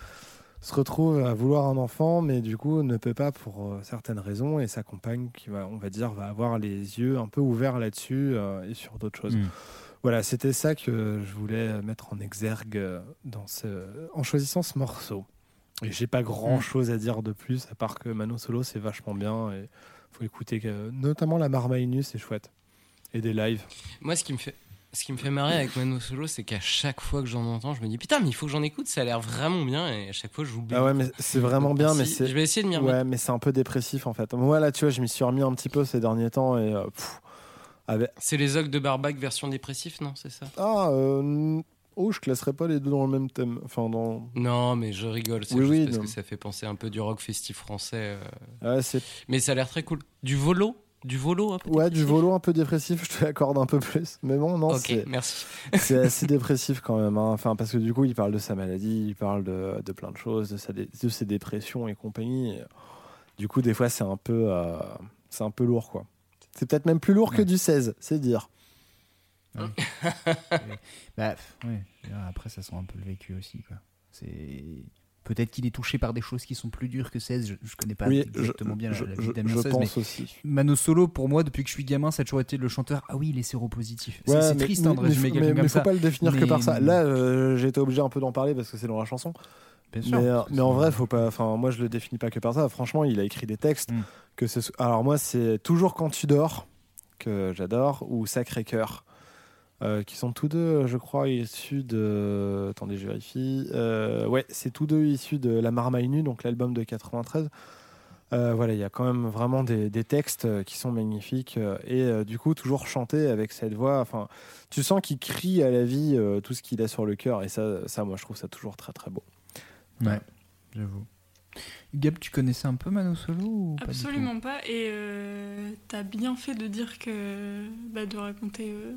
se retrouve à vouloir un enfant, mais du coup ne peut pas pour euh, certaines raisons, et sa compagne, qui va, on va dire, va avoir les yeux un peu ouverts là-dessus euh, et sur d'autres choses. Mm. Voilà, c'était ça que je voulais mettre en exergue dans ce, en choisissant ce morceau. Et j'ai pas grand chose à dire de plus, à part que Mano Solo c'est vachement bien et faut écouter, notamment la Marmaille nue, c'est chouette. Et des lives. Moi, ce qui me fait. Ce qui me fait marrer avec Mano Solo, c'est qu'à chaque fois que j'en entends, je me dis putain, mais il faut que j'en écoute, ça a l'air vraiment bien, et à chaque fois j'oublie. Ah ouais, mais c'est vraiment bien, mais c'est. Je vais essayer de m'y remettre. Ouais, mais c'est un peu dépressif en fait. Moi là, tu vois, je m'y suis remis un petit peu ces derniers temps et. euh, avec- C'est les ogres de Barbac version dépressif, non C'est ça? Ah, euh, oh, je classerais pas les deux dans le même thème. Enfin, dans. Non, mais je rigole, c'est Oui, juste oui, parce non. que ça fait penser un peu du rock festif français. euh. Ouais, c'est Mais ça a l'air très cool. Du volo? Du volo un peu ouais, du volo un peu dépressif, je te l'accorde un peu plus. Mais bon, non, c'est. assez dépressif quand même. hein. Enfin, parce que du coup, il parle de sa maladie, il parle de, de plein de choses, de, sa dé- de ses dépressions et compagnie. Et, du coup, des fois, c'est un peu, euh, c'est un peu lourd, quoi. C'est peut-être même plus lourd que du 16, c'est dire. Bah, ouais. Après, ça sent un peu le vécu aussi. Quoi. C'est peut-être qu'il est touché par des choses qui sont plus dures que 16. Je, je connais pas oui, exactement je, bien la, je, la vie Damien je 16, pense mais aussi. Mano Solo, pour moi, depuis que je suis gamin, ça a toujours été le chanteur. Ah oui, il est séropositif. C'est- Ouais, c'est mais- triste mais, hein, de résumer mais- comme mais faut ça. pas le définir que par ça. Là, euh, j'ai été obligé un peu d'en parler parce que c'est dans la chanson. Bien Mais, sûr, euh, mais en c'est- vrai, faut pas. Enfin, moi, je le définis pas que par ça. Franchement, il a écrit des textes Mm. que c'est. Alors moi, c'est toujours quand tu dors que j'adore ou Sacré Cœur, euh, qui sont tous deux, je crois, issus de. Attendez, je vérifie. Euh, ouais, c'est tous deux issus de La Marmaille Nue, donc l'album de 93. Euh, voilà, il y a quand même vraiment des, des textes qui sont magnifiques euh, et euh, du coup toujours chanté avec cette voix. Enfin, tu sens qu'il crie à la vie euh, tout ce qu'il a sur le cœur et ça, ça, moi, je trouve ça toujours très très beau. Ouais, j'avoue. Gab, tu connaissais un peu Mano Solo ou pas Absolument pas. Et euh, t'as bien fait de dire que. Bah, de raconter euh,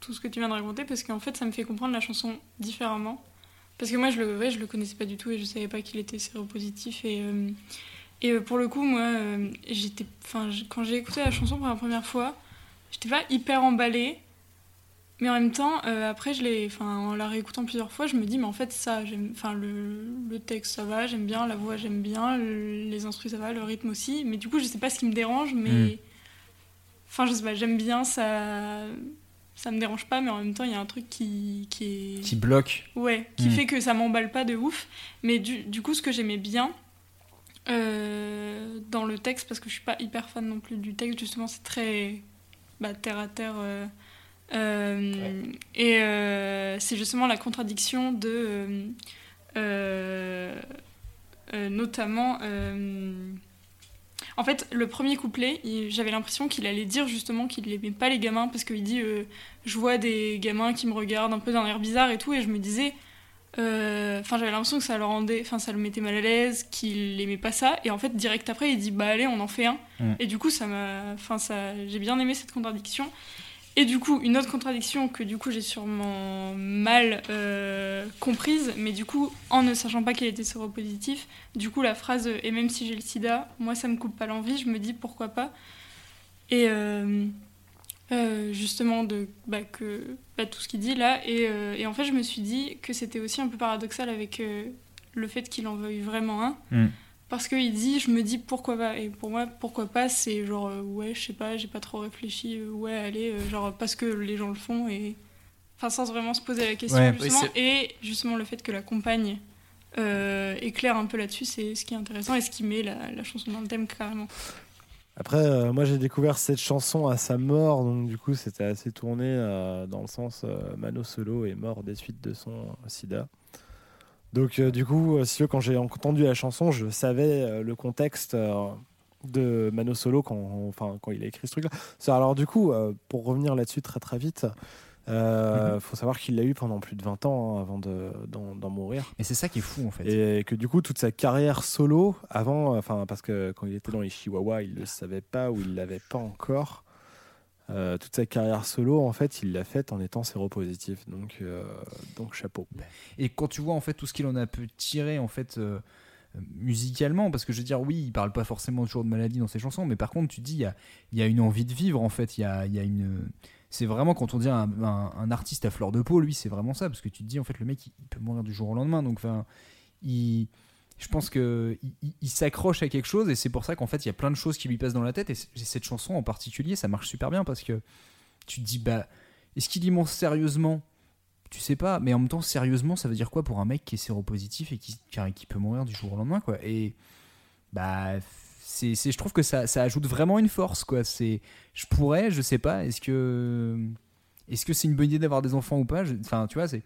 tout ce que tu viens de raconter, parce qu'en fait, ça me fait comprendre la chanson différemment. Parce que moi, je le, ouais, je le connaissais pas du tout et je savais pas qu'il était séropositif. Et, euh, et euh, pour le coup, moi, euh, j'étais. Quand j'ai écouté la chanson pour la première fois, j'étais pas hyper emballée. Mais en même temps, euh, après, je l'ai, enfin, en la réécoutant plusieurs fois, je me dis, mais en fait, ça, j'aime, enfin, le, le texte, ça va, j'aime bien, la voix, j'aime bien, le- les instruments, ça va, le rythme aussi. Mais du coup, je sais pas ce qui me dérange, mais, Mm. enfin, je sais pas, j'aime bien, ça, ça me dérange pas, mais en même temps, il y a un truc qui, qui est, Qui bloque. Ouais, qui Mm. fait que ça m'emballe pas de ouf. Mais du, du coup, ce que j'aimais bien euh, dans le texte, parce que je suis pas hyper fan non plus du texte, justement, c'est très bah, terre à terre. euh, euh, Et c'est justement la contradiction de. notamment. En fait, le premier couplet, j'avais l'impression qu'il allait dire justement qu'il aimait pas les gamins parce qu'il dit euh, Je vois des gamins qui me regardent un peu d'un air bizarre et tout, et je me disais. euh, Enfin, j'avais l'impression que ça le rendait. Enfin, ça le mettait mal à l'aise, qu'il aimait pas ça, et en fait, direct après, il dit Bah, allez, on en fait un. Mm. Et du coup, ça m'a. Enfin, ça... j'ai bien aimé cette contradiction. Et du coup, une autre contradiction que du coup j'ai sûrement mal euh, comprise, mais du coup, en ne sachant pas qu'il était séropositif, du coup la phrase euh, Et même si j'ai le sida, moi ça me coupe pas l'envie, je me dis pourquoi pas. Et euh, justement, de, bah, bah, tout ce qu'il dit là, et, en fait je me suis dit que c'était aussi un peu paradoxal avec le fait qu'il en veuille vraiment un. Mm. Parce qu'il dit, je me dis pourquoi pas. Et pour moi, pourquoi pas, c'est genre, euh, ouais, je sais pas, j'ai pas trop réfléchi, euh, ouais, allez, euh, genre, parce que les gens le font, et. Enfin, sans vraiment se poser la question, Ouais. justement. Oui, et justement, le fait que la compagne éclaire un peu là-dessus, c'est ce qui est intéressant et ce qui met la, la chanson dans le thème carrément. Après, moi j'ai découvert cette chanson à sa mort, donc du coup c'était assez tourné dans le sens Mano Solo est mort des suites de son sida. Donc euh, du coup, euh, si quand j'ai entendu la chanson, je savais euh, le contexte de Mano Solo quand, enfin, quand il a écrit ce truc-là. Alors du coup, pour revenir là-dessus très très vite, il faut savoir qu'il l'a eu pendant plus de 20 ans hein, avant de- d'en mourir. Et c'est ça qui est fou en fait. Et que du coup, toute sa carrière solo, avant, enfin, parce que quand il était dans les Chihuahuas, il le savait pas ou il l'avait pas encore. Euh, toute sa carrière solo, en fait, il l'a faite en étant séropositif. Donc, euh, donc chapeau. Et quand tu vois en fait tout ce qu'il en a pu tirer en fait euh, musicalement, parce que je veux dire, oui, il parle pas forcément toujours de maladie dans ses chansons, mais par contre, tu dis, il y a, une envie de vivre en fait. Il y a, une. C'est vraiment quand on dit un artiste à fleur de peau, lui, c'est vraiment ça, parce que tu te dis, en fait, le mec, il, il peut mourir du jour au lendemain. Donc, enfin, il. Je pense que il, s'accroche à quelque chose et c'est pour ça qu'en fait il y a plein de choses qui lui passent dans la tête. Et cette chanson en particulier ça marche super bien parce que tu te dis bah est-ce qu'il y pense sérieusement? Tu sais pas, mais en même temps, sérieusement, ça veut dire quoi pour un mec qui est séropositif et qui, qui, peut mourir du jour au lendemain, quoi? Et bah, je trouve que ça, ça ajoute vraiment une force, quoi. Je pourrais, je sais pas, est-ce que, est-ce que c'est une bonne idée d'avoir des enfants ou pas? Enfin, tu vois, c'est,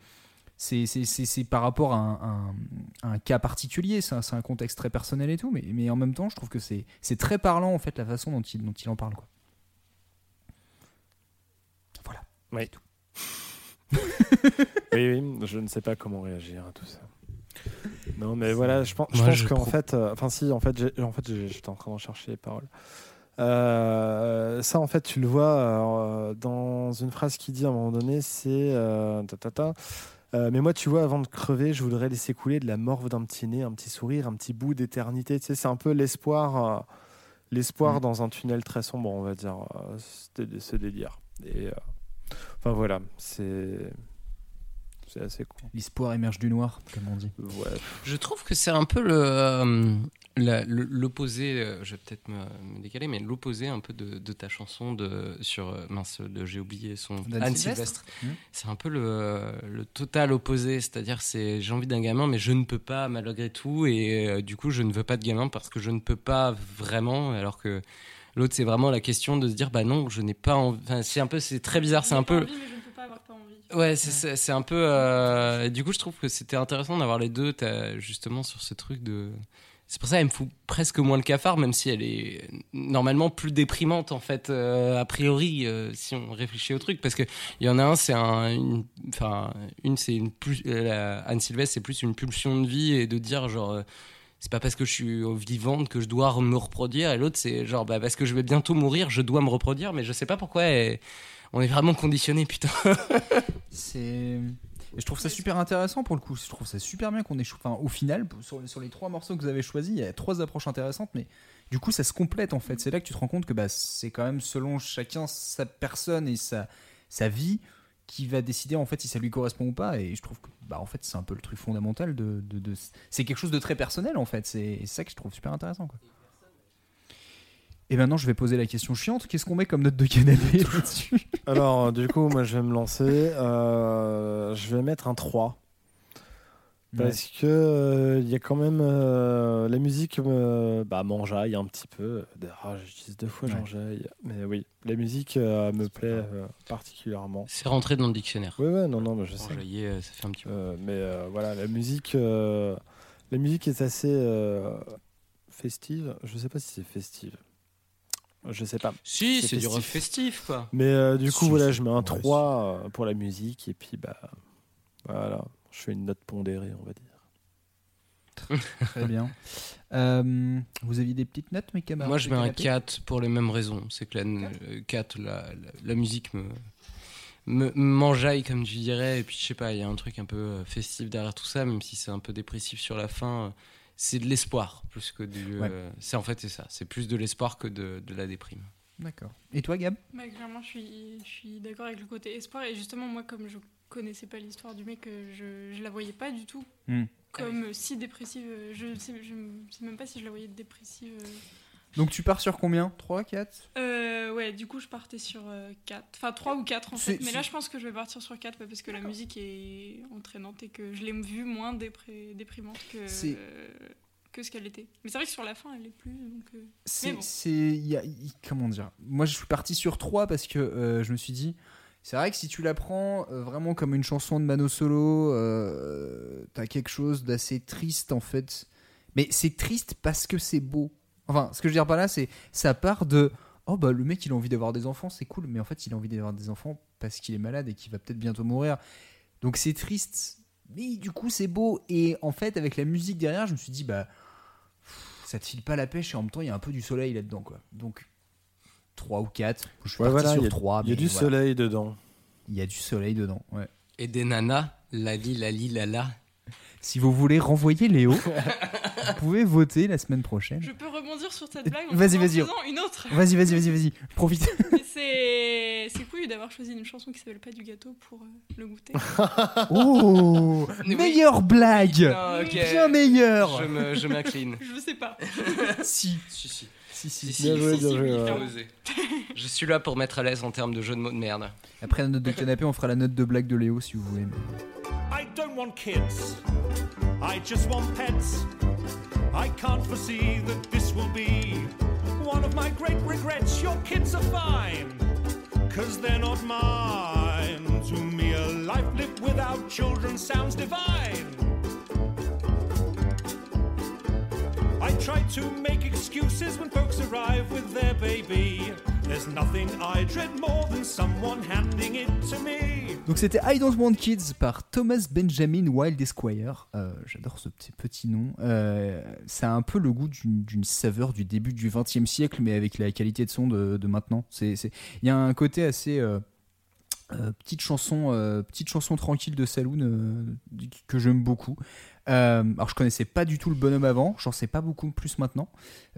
c'est, c'est, c'est, c'est par rapport à un, un- un cas particulier, c'est un, contexte très personnel et tout, mais, mais en même temps, je trouve que c'est, c'est très parlant en fait la façon dont il, dont il en parle, quoi. Voilà. Oui. oui, oui, je ne sais pas comment réagir à tout ça. Non, mais voilà, je pense, je Moi, pense qu'en fait, euh, enfin si, en fait, en fait, j'étais en train de chercher les paroles. Euh, ça, en fait, tu le vois euh, dans une phrase qui dit à un moment donné, c'est euh, ta, ta, ta, euh, mais moi, tu vois, avant de crever, je voudrais laisser couler de la morve d'un petit nez, un petit sourire, un petit bout d'éternité. Tu sais, c'est un peu l'espoir, euh, l'espoir Mm. dans un tunnel très sombre, on va dire, euh, ce délire. Et euh, enfin voilà, c'est c'est assez con. L'espoir émerge du noir, comme on dit. Ouais. Je trouve que c'est un peu euh, le- l'opposé, euh, je vais peut-être me, me décaler, mais l'opposé un peu de, de ta chanson de, sur, euh, mince, de, j'ai oublié son, Anne Sylvestre Sylvestre. Mhm. C'est un peu le, le total opposé, c'est-à-dire c'est j'ai envie d'un gamin, mais je ne peux pas malgré tout, et euh, du coup je ne veux pas de gamin parce que je ne peux pas vraiment, alors que l'autre c'est vraiment la question de se dire bah non, je n'ai pas envie, enfin, c'est un peu, c'est très bizarre, c'est un peu... envie, mais je ne peux pas avoir pas envie. Ouais, c'est- c'est c'est un peu. euh, Du coup, je trouve que c'était intéressant d'avoir les deux, t'as justement sur ce truc de. C'est pour ça qu'elle me fout presque moins le cafard, même si elle est normalement plus déprimante en fait, euh, a priori, euh, si on réfléchit au truc, parce que il y en a un, c'est un, une, enfin, une, c'est une plus, euh, Anne Sylvestre, c'est plus une pulsion de vie et de dire genre. c'est pas parce que je suis vivante que je dois me reproduire, et l'autre c'est genre bah, parce que je vais bientôt mourir, je dois me reproduire, mais je sais pas pourquoi. on est vraiment conditionné, putain. C'est. Et Je trouve ça super intéressant pour le coup. Je trouve ça super bien qu'on ait. Enfin, au final, sur, sur les trois morceaux que vous avez choisis, il y a trois approches intéressantes, mais du coup, ça se complète en fait. C'est là que tu te rends compte que bah, c'est quand même selon chacun sa personne et sa, sa vie qui va décider en fait si ça lui correspond ou pas. Et je trouve que bah, en fait, c'est un peu le truc fondamental de. de- de- C'est quelque chose de très personnel en fait. C'est c'est ça que je trouve super intéressant. Quoi. Et maintenant, je vais poser la question chiante. Qu'est-ce qu'on met comme note de canapé là-dessus? Alors, du coup, moi, je vais me lancer. Euh, je vais mettre un 3. Parce que euh, il y a quand même euh, la musique me bah, m'enjaille un petit peu. Ah, j'utilise deux fois Ouais. j'enjaille. Mais oui, la musique euh, me plaît euh, particulièrement. C'est rentré dans le dictionnaire. Oui, ouais, non, non, mais je sais. Euh, ça fait un petit peu. Euh, mais euh, voilà, la musique, euh, la musique est assez euh, festive. Je sais pas si c'est festive. Je sais pas. Si, c'est du rock festif. quoi. Mais euh, du coup, Si, voilà, je mets un Ouais, 3 euh, pour la musique et puis bah voilà, je fais une note pondérée, on va dire. Très bien. Euh, vous aviez des petites notes, mes camarades Moi, je mets un canapé 4 pour les mêmes raisons. C'est que la euh, 4, la, la, la musique me me- m'enjaille, comme tu dirais. Et puis, je sais pas, il y a un truc un peu festif derrière tout ça, même si c'est un peu dépressif sur la fin. C'est de l'espoir plus que du. Ouais. euh, c'est en fait c'est ça. C'est plus de l'espoir que de, de la déprime. D'accord. Et toi, Gab? Bah, clairement, je suis, je suis d'accord avec le côté espoir. Et justement, moi, comme je connaissais pas l'histoire du mec, euh, je, je la voyais pas du tout Hmm. comme euh, si dépressive. euh, Je sais, je sais même pas si je la voyais dépressive. Euh. Donc tu pars sur combien? 3, 4 Euh, ouais, du coup, je partais sur 4. Enfin, 3 ou 4 en fait. Mais là, je pense que je vais partir sur 4 parce que la musique est entraînante et que je l'ai vue moins déprimante que, euh, que ce qu'elle était. Mais c'est vrai que sur la fin, elle est plus. Euh, C'est. bon. comment dire? Moi, je suis parti sur 3 parce que euh, je me suis dit. C'est vrai que si tu la prends euh, vraiment comme une chanson de Mano Solo, euh, t'as quelque chose d'assez triste en fait. Mais c'est triste parce que c'est beau. Enfin, ce que je veux dire par là, c'est ça part de oh bah le mec il a envie d'avoir des enfants, c'est cool, mais en fait il a envie d'avoir des enfants parce qu'il est malade et qu'il va peut-être bientôt mourir. Donc c'est triste, mais du coup c'est beau. Et en fait avec la musique derrière, je me suis dit bah ça te file pas la pêche et en même temps il y a un peu du soleil là-dedans quoi. Donc 3 ou 4, je suis Ouais, parti voilà, il y sur a- 3. Il y a du soleil dedans. Il y a du soleil dedans, ouais. Et des nanas, la li la li la la. Si vous voulez renvoyer Léo, vous pouvez voter la semaine prochaine. Je peux rebondir sur cette blague en Vas-y, en vas-y. faisant une autre. Vas-y, vas-y, vas-y, vas-y, profite. Mais c'est c'est cool d'avoir choisi une chanson qui s'appelle Pas du gâteau pour euh, le goûter. Oh Oui. Meilleure blague Ah. Bien meilleure Je me- je m'incline. Je sais pas. Si, Si, si. si, si. Si, si, Bien joué, si, bien si, joué, ouais. Je suis là pour mettre à l'aise en termes de jeu de mots de merde. Après la note de canapé, on fera la note de blague de Léo si vous voulez. I don't want kids. I just want pets. I can't foresee that this will be one of my great regrets. Your kids are fine, cause they're not mine. To me, a life lived without children sounds divine. I try to make excuses when folks arrive with their baby. There's nothing I dread more than someone handing it to me. Donc c'était I Don't Want Kids par Thomas Benjamin Wild Esquire. Euh, J'adore ce petit, petit nom. Euh, ça a un peu le goût d'une saveur du début du XXe siècle, mais avec la qualité de son de, maintenant. Il y a un côté assez euh, euh, petite chanson, petite chanson tranquille de saloon que j'aime beaucoup. Euh, alors je connaissais pas du tout le bonhomme avant, j'en sais pas beaucoup plus maintenant.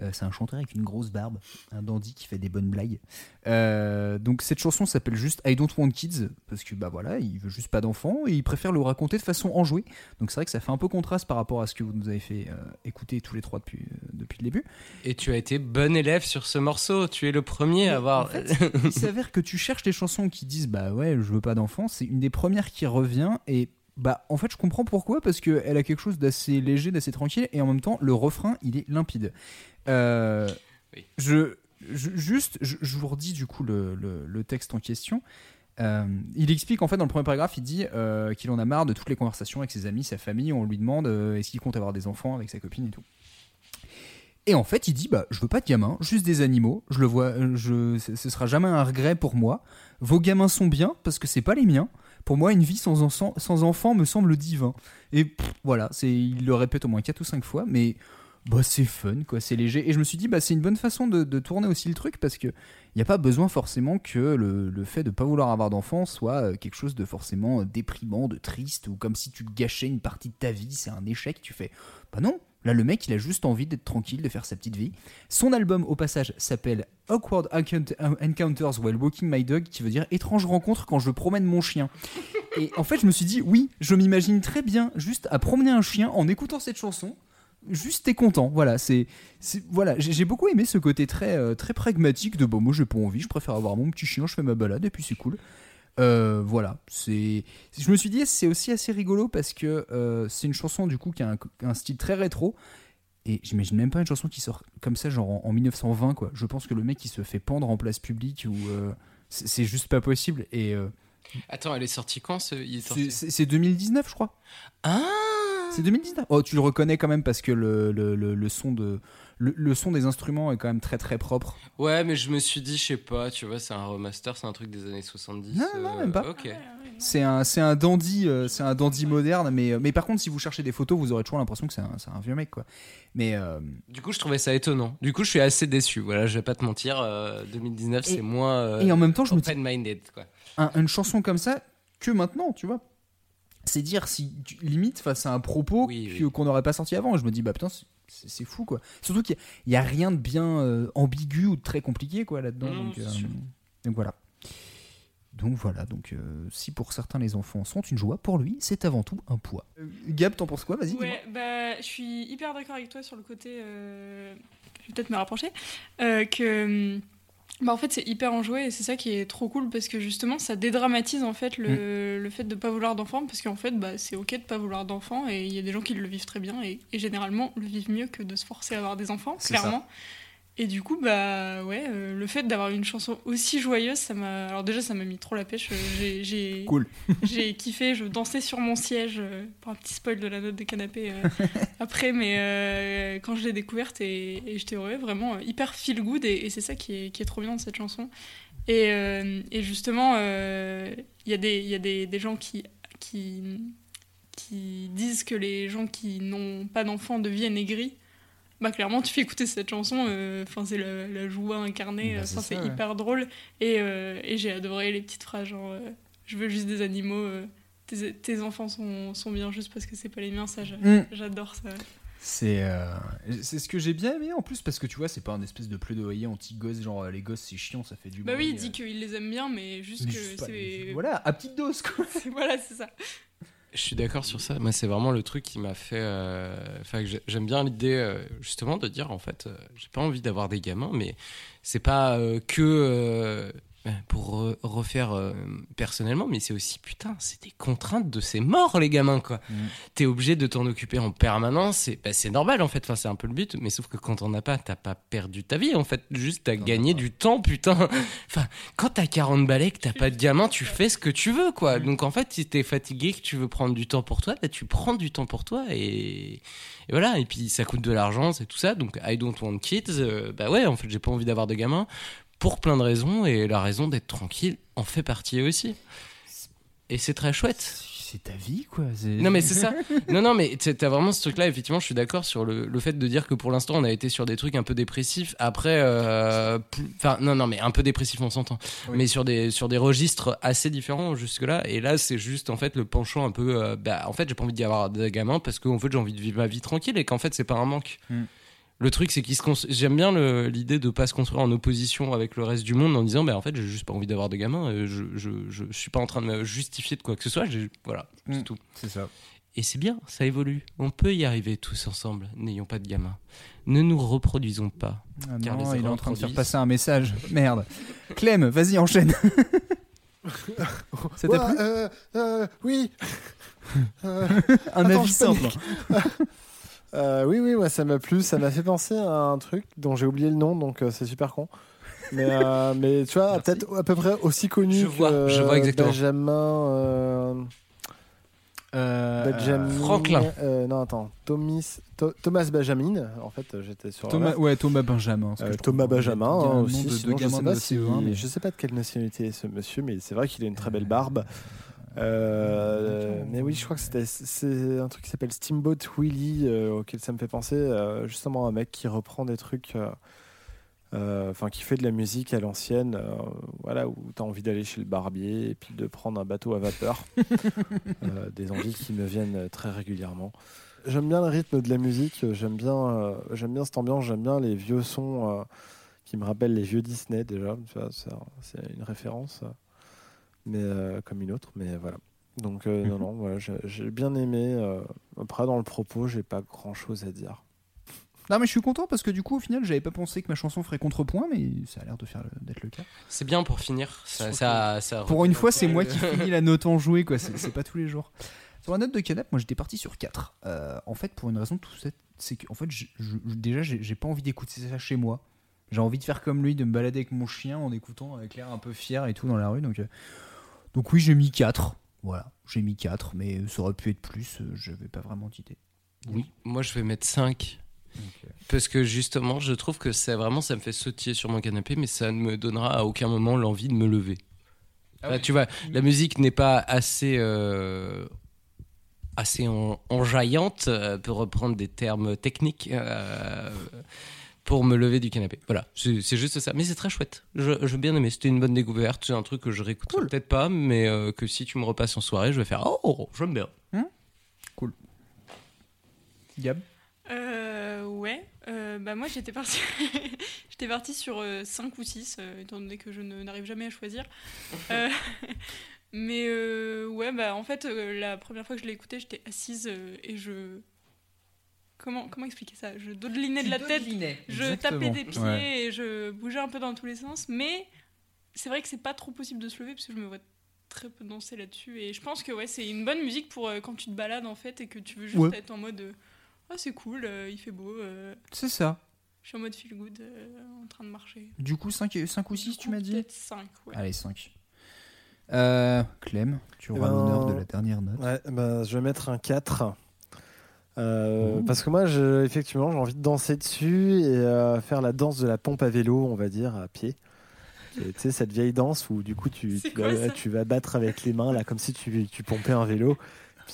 Euh, c'est un chanteur avec une grosse barbe, un dandy qui fait des bonnes blagues. Euh, donc cette chanson s'appelle juste I Don't Want Kids parce que bah voilà, il veut juste pas d'enfants et il préfère le raconter de façon enjouée. Donc c'est vrai que ça fait un peu contraste par rapport à ce que vous nous avez fait écouter tous les trois depuis depuis le début. Et tu as été bon élève sur ce morceau. Tu es le premier à avoir. En fait, il s'avère que tu cherches des chansons qui disent bah ouais, je veux pas d'enfants, c'est une des premières qui revient et bah en fait je comprends pourquoi parce que elle a quelque chose d'assez léger, d'assez tranquille et en même temps le refrain il est limpide. Euh, Oui. je, je- juste je, je vous redis du coup le, le- le texte en question. Euh, il explique en fait dans le premier paragraphe, il dit euh, qu'il en a marre de toutes les conversations avec ses amis, sa famille. On lui demande est-ce qu'il compte avoir des enfants avec sa copine et tout. Et en fait, il dit bah je veux pas de gamins, juste des animaux. Je le vois, je, ce ce sera jamais un regret pour moi. Vos gamins sont bien parce que c'est pas les miens. Pour moi, une vie sans, enfant- sans enfant me semble divin. Et voilà, c'est, il le répète au moins 4 ou 5 fois, mais bah, c'est fun, quoi, c'est léger. Et je me suis dit, bah, c'est une bonne façon de, tourner aussi le truc parce que il n'y a pas besoin forcément que le, le fait de pas vouloir avoir d'enfant soit euh, quelque chose de forcément euh, déprimant, de triste, ou comme si tu gâchais une partie de ta vie, c'est un échec. Tu fais, bah non, là le mec il a juste envie d'être tranquille, de faire sa petite vie. Son album au passage s'appelle Awkward Encount- Encounters While Walking My Dog, qui veut dire étrange rencontre quand je promène mon chien. Et en fait, je me suis dit, oui, je m'imagine très bien juste à promener un chien en écoutant cette chanson. Juste t'es content, voilà. C'est, voilà. J'ai j'ai beaucoup aimé ce côté très, euh, très pragmatique de bon, moi j'ai pas envie, je préfère avoir mon petit chien, je fais ma balade et puis c'est cool. Euh, voilà, c'est. Je me suis dit c'est aussi assez rigolo parce que euh, c'est une chanson du coup qui a un, un style très rétro et j'imagine même pas une chanson qui sort comme ça genre en, en 1920 quoi. Je pense que le mec qui se fait pendre en place publique ou euh, c'est juste pas possible et euh, Attends, elle est sortie quand ce... il est c'est- sorti... c'est c'est 2019 je crois. Ah C'est 2019. Oh, tu le reconnais quand même parce que le, le, le, le son de le, le son des instruments est quand même très très propre. Ouais, mais je me suis dit, je sais pas, tu vois, c'est un remaster, c'est un truc des années 70. Non, non, euh, même pas. Ok. C'est un c'est un dandy euh, c'est un dandy moderne mais mais par contre si vous cherchez des photos vous aurez toujours l'impression que c'est un, c'est un vieux mec quoi. Mais euh, Du coup, je trouvais ça étonnant. Du coup, je suis assez déçu. Voilà, je vais pas te mentir. euh, 2019, Et- c'est moins euh, et en même temps je me dis open-minded, quoi. un- une chanson comme ça que maintenant, tu vois. C'est dire si tu- limite face à un propos Oui, que- oui. qu'on n'aurait pas sorti avant. Je me dis bah putain c'est- fou quoi. Surtout qu'il y, a rien de bien euh, ambigu ou de très compliqué quoi là-dedans. Donc, euh, donc voilà. Donc voilà, donc euh, si pour certains les enfants sont une joie, pour lui c'est avant tout un poids. Gab, t'en penses quoi? Vas-y. Ouais, bah, je suis hyper d'accord avec toi sur le côté. je vais peut-être me rapprocher. que. Bah, en fait, c'est hyper enjoué et c'est ça qui est trop cool parce que justement, ça dédramatise en fait le, le fait de pas vouloir d'enfant parce qu'en fait, bah, c'est ok de pas vouloir d'enfant et il y a des gens qui le vivent très bien et, et généralement le vivent mieux que de se forcer à avoir des enfants, ça. Et du coup, bah ouais, euh, le fait d'avoir une chanson aussi joyeuse, ça m'a. Alors déjà, ça m'a mis trop la pêche. euh, J'ai, j'ai, Cool. j'ai kiffé, je dansais sur mon siège euh, pour un petit spoil de la note de canapé euh, après, mais quand je l'ai découverte et, et j'étais heureux, vraiment hyper feel good et, et c'est ça qui est, qui est trop bien dans cette chanson. Et, et justement, il y a des, il y a des, des gens qui, qui, qui disent que les gens qui n'ont pas d'enfants deviennent aigris. Bah clairement tu fais écouter cette chanson, euh, enfin c'est la, la joie incarnée, Bah, euh, c'est ouais. hyper drôle et, euh, et j'ai adoré les petites phrases genre euh, je veux juste des animaux, tes, tes enfants sont, sont bien juste parce que c'est pas les miens, ça Mm. j'adore ça. C'est c'est ce que j'ai bien aimé en plus parce que tu vois c'est pas un espèce de plaidoyer anti-gosse genre euh, les gosses c'est chiant ça fait du Bah oui, il dit qu'il les aime bien mais juste mais que c'est... Voilà, à petite dose quoi. voilà, c'est ça. Je suis d'accord sur ça. Moi, c'est vraiment le truc qui m'a fait. euh, Enfin, j'aime bien l'idée euh, justement de dire en fait, euh, j'ai pas envie d'avoir des gamins, mais c'est pas que. Pour re- refaire euh, personnellement, mais c'est aussi, putain, c'est des contraintes de ces morts, les gamins, quoi. Mm. T'es obligé de t'en occuper en permanence, c'est bah, c'est normal, en fait, enfin, c'est un peu le but, mais sauf que quand t'en as pas, t'as pas perdu ta vie, en fait, juste t'as gagné du temps, putain. Enfin, quand t'as 40 balais, que t'as pas de gamin, tu fais ce que tu veux, quoi. Donc, en fait, si t'es fatigué, que tu veux prendre du temps pour toi, bah, tu prends du temps pour toi, et, et voilà, et puis ça coûte de l'argent, c'est tout ça, donc I don't want kids, euh, bah ouais, en fait, j'ai pas envie d'avoir de gamins pour plein de raisons et la raison d'être tranquille en fait partie aussi. Et c'est très chouette. C'est ta vie, quoi. Non mais c'est ça. Non non mais t'as vraiment ce truc là effectivement je suis d'accord sur le, le fait de dire que pour l'instant on a été sur des trucs un peu dépressifs après euh, enfin non non mais un peu dépressif on s'entend Oui. mais sur des sur des registres assez différents jusque là et là c'est juste en fait le penchant un peu euh, bah en fait j'ai pas envie d'y avoir de gamin parce qu'en fait j'ai envie de vivre ma vie tranquille et qu'en fait c'est pas un manque. Mm. Le truc, c'est qu'il se cons- j'aime bien l'idée de pas se construire en opposition avec le reste du monde en disant, bah en fait, j'ai juste pas envie d'avoir de gamin. euh, Je, je, je suis pas en train de me justifier de quoi que ce soit. Voilà, c'est Mm. tout. C'est ça. Et c'est bien, ça évolue. On peut y arriver tous ensemble. N'ayons pas de gamin. Ne nous reproduisons pas. Ah Car non, les il est en train de faire passer un message. Merde. Clem, vas-y, enchaîne. Ça t'a Ouais, plu euh, euh, Oui. Euh, Un attends, avis je simple. Euh, oui, oui, ouais, ça m'a plu. Ça m'a fait penser à un truc dont j'ai oublié le nom, donc euh, c'est super con. Mais, euh, mais tu vois, peut-être à peu près aussi connu Je que vois, je vois exactement. Benjamin. Benjamin. Franklin. non, attends. Thomas, Tho- Thomas Benjamin. En fait, j'étais sur. Thomas, ouais, Thomas Benjamin. que Thomas Benjamin hein, aussi. de- de sinon, je, sais de pas si- CE1, mais- je sais pas de quelle nationalité est ce monsieur, mais c'est vrai qu'il a une très belle barbe. Euh, mais oui, je crois que c'était c'est un truc qui s'appelle Steamboat Willie euh, auquel ça me fait penser euh, justement un mec qui reprend des trucs, euh, euh, enfin qui fait de la musique à l'ancienne, euh, voilà où tu as envie d'aller chez le barbier et puis de prendre un bateau à vapeur, Euh, des envies qui me viennent très régulièrement. J'aime bien le rythme de la musique, j'aime bien, euh, j'aime bien cette ambiance, j'aime bien les vieux sons euh, qui me rappellent les vieux Disney déjà. tu vois, C'est un- c'est une référence, euh, mais euh, comme une autre, mais voilà. Donc euh, non, non, voilà, j'ai bien aimé. euh, après, dans le propos, j'ai pas grand chose à dire. Non, mais je suis content parce que du coup, au final, j'avais pas pensé que ma chanson ferait contrepoint, mais ça a l'air de faire d'être le cas. C'est bien pour finir. Ça, ça, ça Pour une fois, c'est moi qui finis la note en jouet, quoi. C'est pas tous les jours. Sur la note de Canap, moi j'étais parti sur 4. Euh, en fait, pour une raison tout cette, c'est que en fait, je- je- déjà, j'ai j'ai pas envie d'écouter ça chez moi. J'ai envie de faire comme lui, de me balader avec mon chien en écoutant avec l'air un peu fier et tout dans la rue. Donc, euh, donc oui, j'ai mis 4. Voilà, j'ai mis 4, mais ça aurait pu être plus, euh, je vais pas vraiment d'idée. Oui, moi je vais mettre 5. Parce que justement, je trouve que c'est vraiment, ça me fait sautiller sur mon canapé, mais ça ne me donnera à aucun moment l'envie de me lever. Ah Là, oui. Tu vois, la musique n'est pas assez, euh, assez en- enjaillante, euh, pour reprendre des termes techniques, euh, pour me lever du canapé. Voilà, c'est juste ça. Mais c'est très chouette. Je, je bien aimé. C'était une bonne découverte. C'est un truc que je réécouterai peut-être pas, mais euh, que si tu me repasses en soirée, je vais faire Oh, j'aime bien. Gab? Euh, ouais, euh, bah moi j'étais partie, j'étais partie sur 5 ou 6, étant donné que je n'arrive jamais à choisir. Euh, mais euh, ouais, bah en fait, euh, la première fois que je l'ai écouté, j'étais assise euh, et je. Comment, comment expliquer ça? Je dodelinais de la tête, je tapais des pieds Ouais. et je bougeais un peu dans tous les sens, mais c'est vrai que c'est pas trop possible de se lever parce que je me vois très peu danser là-dessus et je pense que ouais c'est une bonne musique pour euh, quand tu te balades en fait et que tu veux juste Ouais. être en mode euh, ah c'est cool euh, il fait beau euh, C'est ça. je suis en mode feel good euh, en train de marcher Du coup, 5, ou 6, tu m'as dit? peut-être 5 ouais. Allez, 5. Euh, Clem, tu auras Eh ben, l'honneur de la dernière note. Ouais, bah, je vais mettre un 4. Euh, Mmh. Parce que moi, je, effectivement, j'ai envie de danser dessus et euh, faire la danse de la pompe à vélo, on va dire, à pied. Tu sais, cette vieille danse où du coup tu, vas, ça? tu vas battre avec les mains, là, comme si tu, tu pompais un vélo.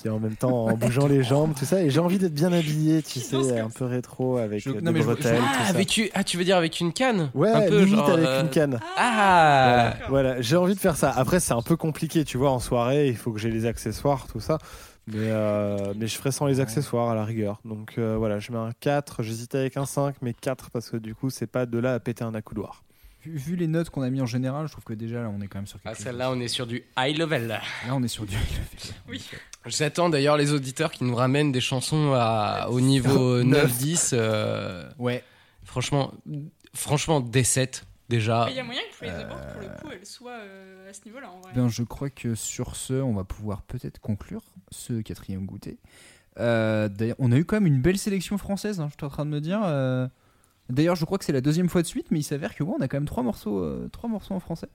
Puis en même temps, en bougeant les jambes, tout ça. Et j'ai envie d'être bien habillé, tu sais, un peu rétro avec Je- euh, non, des mais je- je- bretelles, tout Ah, ça. avec tu... ah, tu veux dire avec une canne? Ouais, un peu, limite genre, avec euh, une canne. Ah d'accord. Voilà, j'ai envie de faire ça. Après, c'est un peu compliqué, tu vois, en soirée, il faut que j'ai les accessoires, tout ça. Mais, euh, mais je ferai sans les accessoires à la rigueur. Donc euh, voilà, je mets un 4. J'hésitais avec un 5, mais 4 parce que du coup, c'est pas de là à péter un accoudoir. Vu, vu les notes qu'on a mis en général, je trouve que déjà là, on est quand même sur quelque Ah, chose. celle-là, on est sur du high level. Là, on est sur du. Oui. J'attends d'ailleurs les auditeurs qui nous ramènent des chansons à, au niveau Neuf. 9-10. euh, Ouais. franchement, franchement, D7. Déjà, Mais il y a moyen que Board, pour le coup, elle soit euh, à ce niveau-là en vrai. Ben, je crois que sur ce, on va pouvoir peut-être conclure ce quatrième goûter. Euh, D'ailleurs, on a eu quand même une belle sélection française, hein, je suis en train de me dire. euh. D'ailleurs, je crois que c'est la deuxième fois de suite, mais il s'avère que ouais, on a quand même trois morceaux, euh, trois morceaux en français.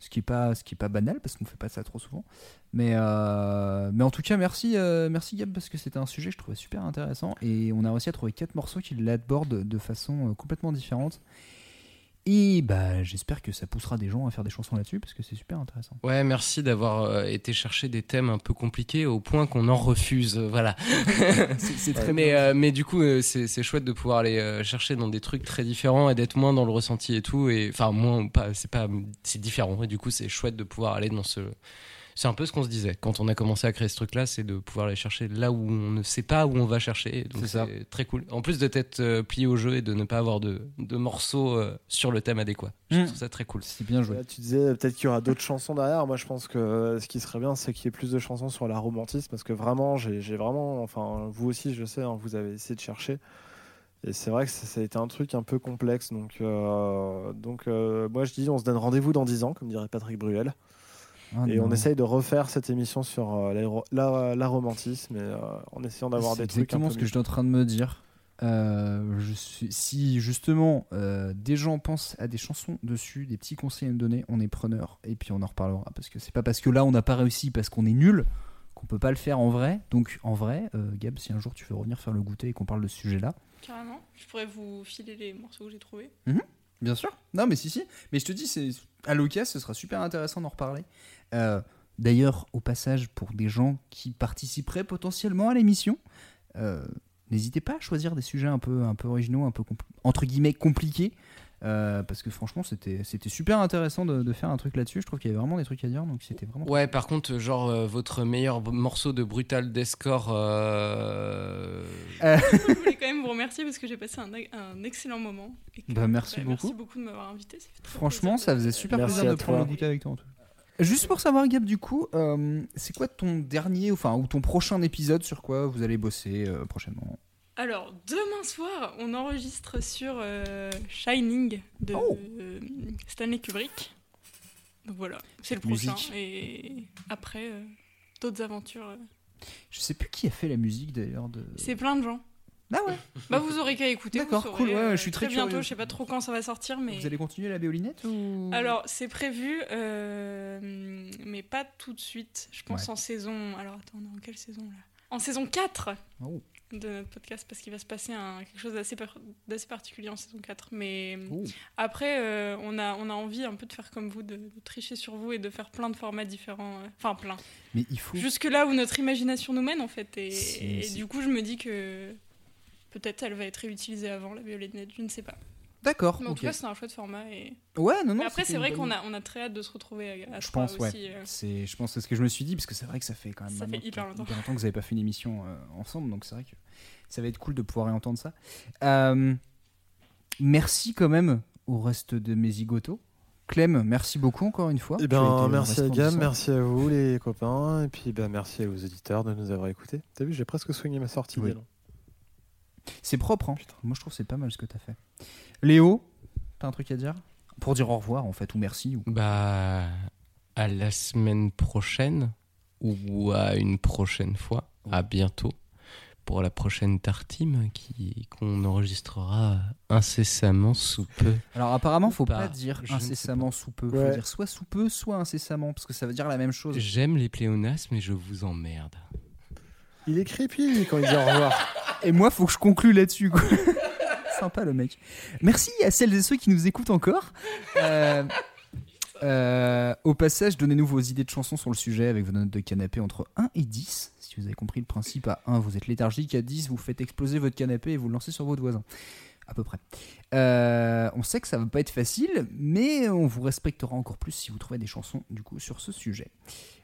Ce qui est pas, ce qui est pas banal parce qu'on fait pas ça trop souvent. Mais, euh, mais en tout cas, merci, euh, merci Gab parce que c'était un sujet que je trouvais super intéressant et on a réussi à trouver quatre morceaux qui l'abordent de façon euh, complètement différente. Et bah, j'espère que ça poussera des gens à faire des chansons là-dessus parce que c'est super intéressant. Ouais, merci d'avoir euh, été chercher des thèmes un peu compliqués au point qu'on en refuse. euh, voilà. c'est très mais, euh, mais du coup, c'est chouette de pouvoir aller chercher dans des trucs très différents et d'être moins dans le ressenti et tout. Et enfin, moins pas, c'est pas, c'est différent. Et du coup, c'est chouette de pouvoir aller dans ce. C'est un peu ce qu'on se disait quand on a commencé à créer ce truc-là, c'est de pouvoir aller chercher là où on ne sait pas où on va chercher. Donc C'est ça. c'est très cool. En plus de t'être euh, plié au jeu et de ne pas avoir de, de morceaux euh, sur le thème adéquat. Je Mm. trouve ça très cool. C'est bien joué. Là, tu disais peut-être qu'il y aura d'autres chansons derrière. Moi, je pense que euh, ce qui serait bien, c'est qu'il y ait plus de chansons sur la romantisme parce que vraiment, j'ai j'ai vraiment, enfin, vous aussi, je sais, hein, vous avez essayé de chercher. Et c'est vrai que ça, ça a été un truc un peu complexe. Donc, euh, donc euh, moi, je dis, on se donne rendez-vous dans 10 ans, comme dirait Patrick Bruel. Ah et non. on essaye de refaire cette émission sur euh, la, la romantisme et, euh, en essayant d'avoir C'est des trucs un exactement peu ce que j'étais en train de me dire. Euh, je suis, si justement euh, des gens pensent à des chansons dessus, des petits conseils à me donner, on est preneur et puis on en reparlera parce que c'est pas parce que là on n'a pas réussi parce qu'on est nul qu'on peut pas le faire en vrai. Donc en vrai, euh, Gab, si un jour tu veux revenir faire le goûter et qu'on parle de ce sujet-là, Carrément. Je pourrais vous filer les morceaux que j'ai trouvés. Bien sûr. Non, mais si, si. Mais je te dis, c'est à l'occasion, ce sera super intéressant d'en reparler. Euh, D'ailleurs, au passage, pour des gens qui participeraient potentiellement à l'émission, euh, n'hésitez pas à choisir des sujets un peu, un peu originaux, un peu entre guillemets compliqués. Euh, parce que franchement, c'était c'était super intéressant de, de faire un truc là-dessus. Je trouve qu'il y avait vraiment des trucs à dire, donc c'était vraiment. Ouais, par contre, genre euh, votre meilleur b- morceau de Brutal Deathcore. Euh... je voulais quand même vous remercier parce que j'ai passé un, un excellent moment. et que- Bah, merci bah, beaucoup. Merci beaucoup de m'avoir invité. ça fait très Franchement, ça faisait super Merci plaisir de prendre le goûter avec toi. en tout cas. Juste pour savoir, Gab, du coup, euh, c'est quoi ton dernier, enfin, ou ton prochain épisode sur quoi vous allez bosser euh, prochainement? Alors, demain soir, on enregistre sur euh, Shining de Oh. euh, Stanley Kubrick. Donc voilà, c'est le Musique. prochain. Et après, euh, d'autres aventures. Je sais plus qui a fait la musique d'ailleurs de. C'est plein de gens. Ah ouais. Bah, vous aurez qu'à écouter. D'accord, cool, ouais, je suis très bientôt. curieux. Je sais pas trop quand ça va sortir, mais. Vous allez continuer la béolinette ou Alors, c'est prévu, mais pas tout de suite. Je pense Ouais. en saison. Alors, attends, on est en quelle saison là? En saison 4 Oh. De notre podcast, parce qu'il va se passer un, quelque chose d'assez par- d'assez particulier en saison 4. Mais après, euh, on, a, on a envie un peu de faire comme vous, de, de tricher sur vous et de faire plein de formats différents. euh, Enfin, plein. Mais il faut. Jusque là où notre imagination nous mène, en fait. Et, du coup, je me dis que peut-être elle va être réutilisée avant la violette je ne sais pas. D'accord. Mais en tout cas, c'est un chouette format. Et... Ouais, non, non. Mais après, c'est vrai qu'on a, on a très hâte de se retrouver à, à Je pense, ouais. aussi. euh. C'est, je pense que c'est ce que je me suis dit parce que c'est vrai que ça fait quand même Ça fait hyper longtemps. que vous n'avez pas fait une émission euh, ensemble, donc c'est vrai que ça va être cool de pouvoir réentendre ça. Euh, merci quand même au reste de mes zigotos. Clem, merci beaucoup encore une fois. Eh ben, merci à Gam, merci à vous les copains, et puis ben, merci aux auditeurs de nous avoir écoutés. T'as vu, j'ai presque soigné ma sortie. Oui. C'est propre, hein. Moi je trouve que c'est pas mal ce que t'as fait. Léo, t'as un truc à dire? Pour dire au revoir en fait, ou merci. Ou... Bah, à la semaine prochaine ou à une prochaine fois. À bientôt pour la prochaine Tartime qui qu'on enregistrera incessamment sous peu. Alors apparemment, faut Pas, pas, dire incessamment sous peu. Ouais. Faut dire soit sous peu, soit incessamment, parce que ça veut dire la même chose. J'aime les pléonasmes mais je vous emmerde. Il est creepy lui, quand il dit au revoir. Et moi, faut que je conclue là-dessus. Sympa le mec. Merci à celles et ceux qui nous écoutent encore. Euh, euh, au passage, donnez-nous vos idées de chansons sur le sujet avec vos notes de canapé entre 1 et 10. Si vous avez compris le principe, à 1, vous êtes léthargique, à 10, vous faites exploser votre canapé et vous le lancez sur votre voisin. À peu près. Euh, on sait que ça va pas être facile, mais on vous respectera encore plus si vous trouvez des chansons du coup sur ce sujet.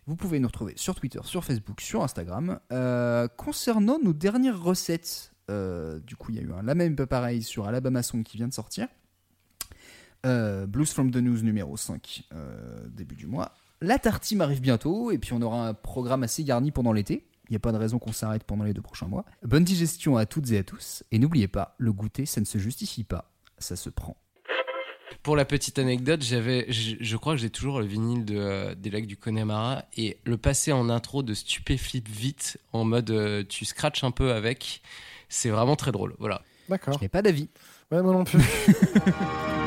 Vous pouvez nous retrouver sur Twitter, sur Facebook, sur Instagram. Euh, concernant nos dernières recettes, euh, du coup, il y a eu un La même pas pareil sur Alabama Song qui vient de sortir. Blues from the News numéro 5, euh, début du mois. La Tartime arrive bientôt, et puis on aura un programme assez garni pendant l'été. Il n'y a pas de raison qu'on s'arrête pendant les deux prochains mois. Bonne digestion à toutes et à tous, et n'oubliez pas, le goûter, ça ne se justifie pas, ça se prend. Pour la petite anecdote, j'avais, je, je crois que j'ai toujours le vinyle de, euh, des lacs du Connemara et le passer en intro de Stupéflip vite en mode euh, tu scratches un peu avec, c'est vraiment très drôle. Voilà. D'accord. Je n'ai pas d'avis. Ouais, moi non plus.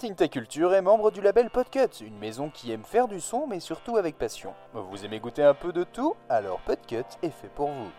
Tartine Ta Culture est membre du label Podcut, une maison qui aime faire du son mais surtout avec passion. Vous aimez goûter un peu de tout? Alors Podcut est fait pour vous.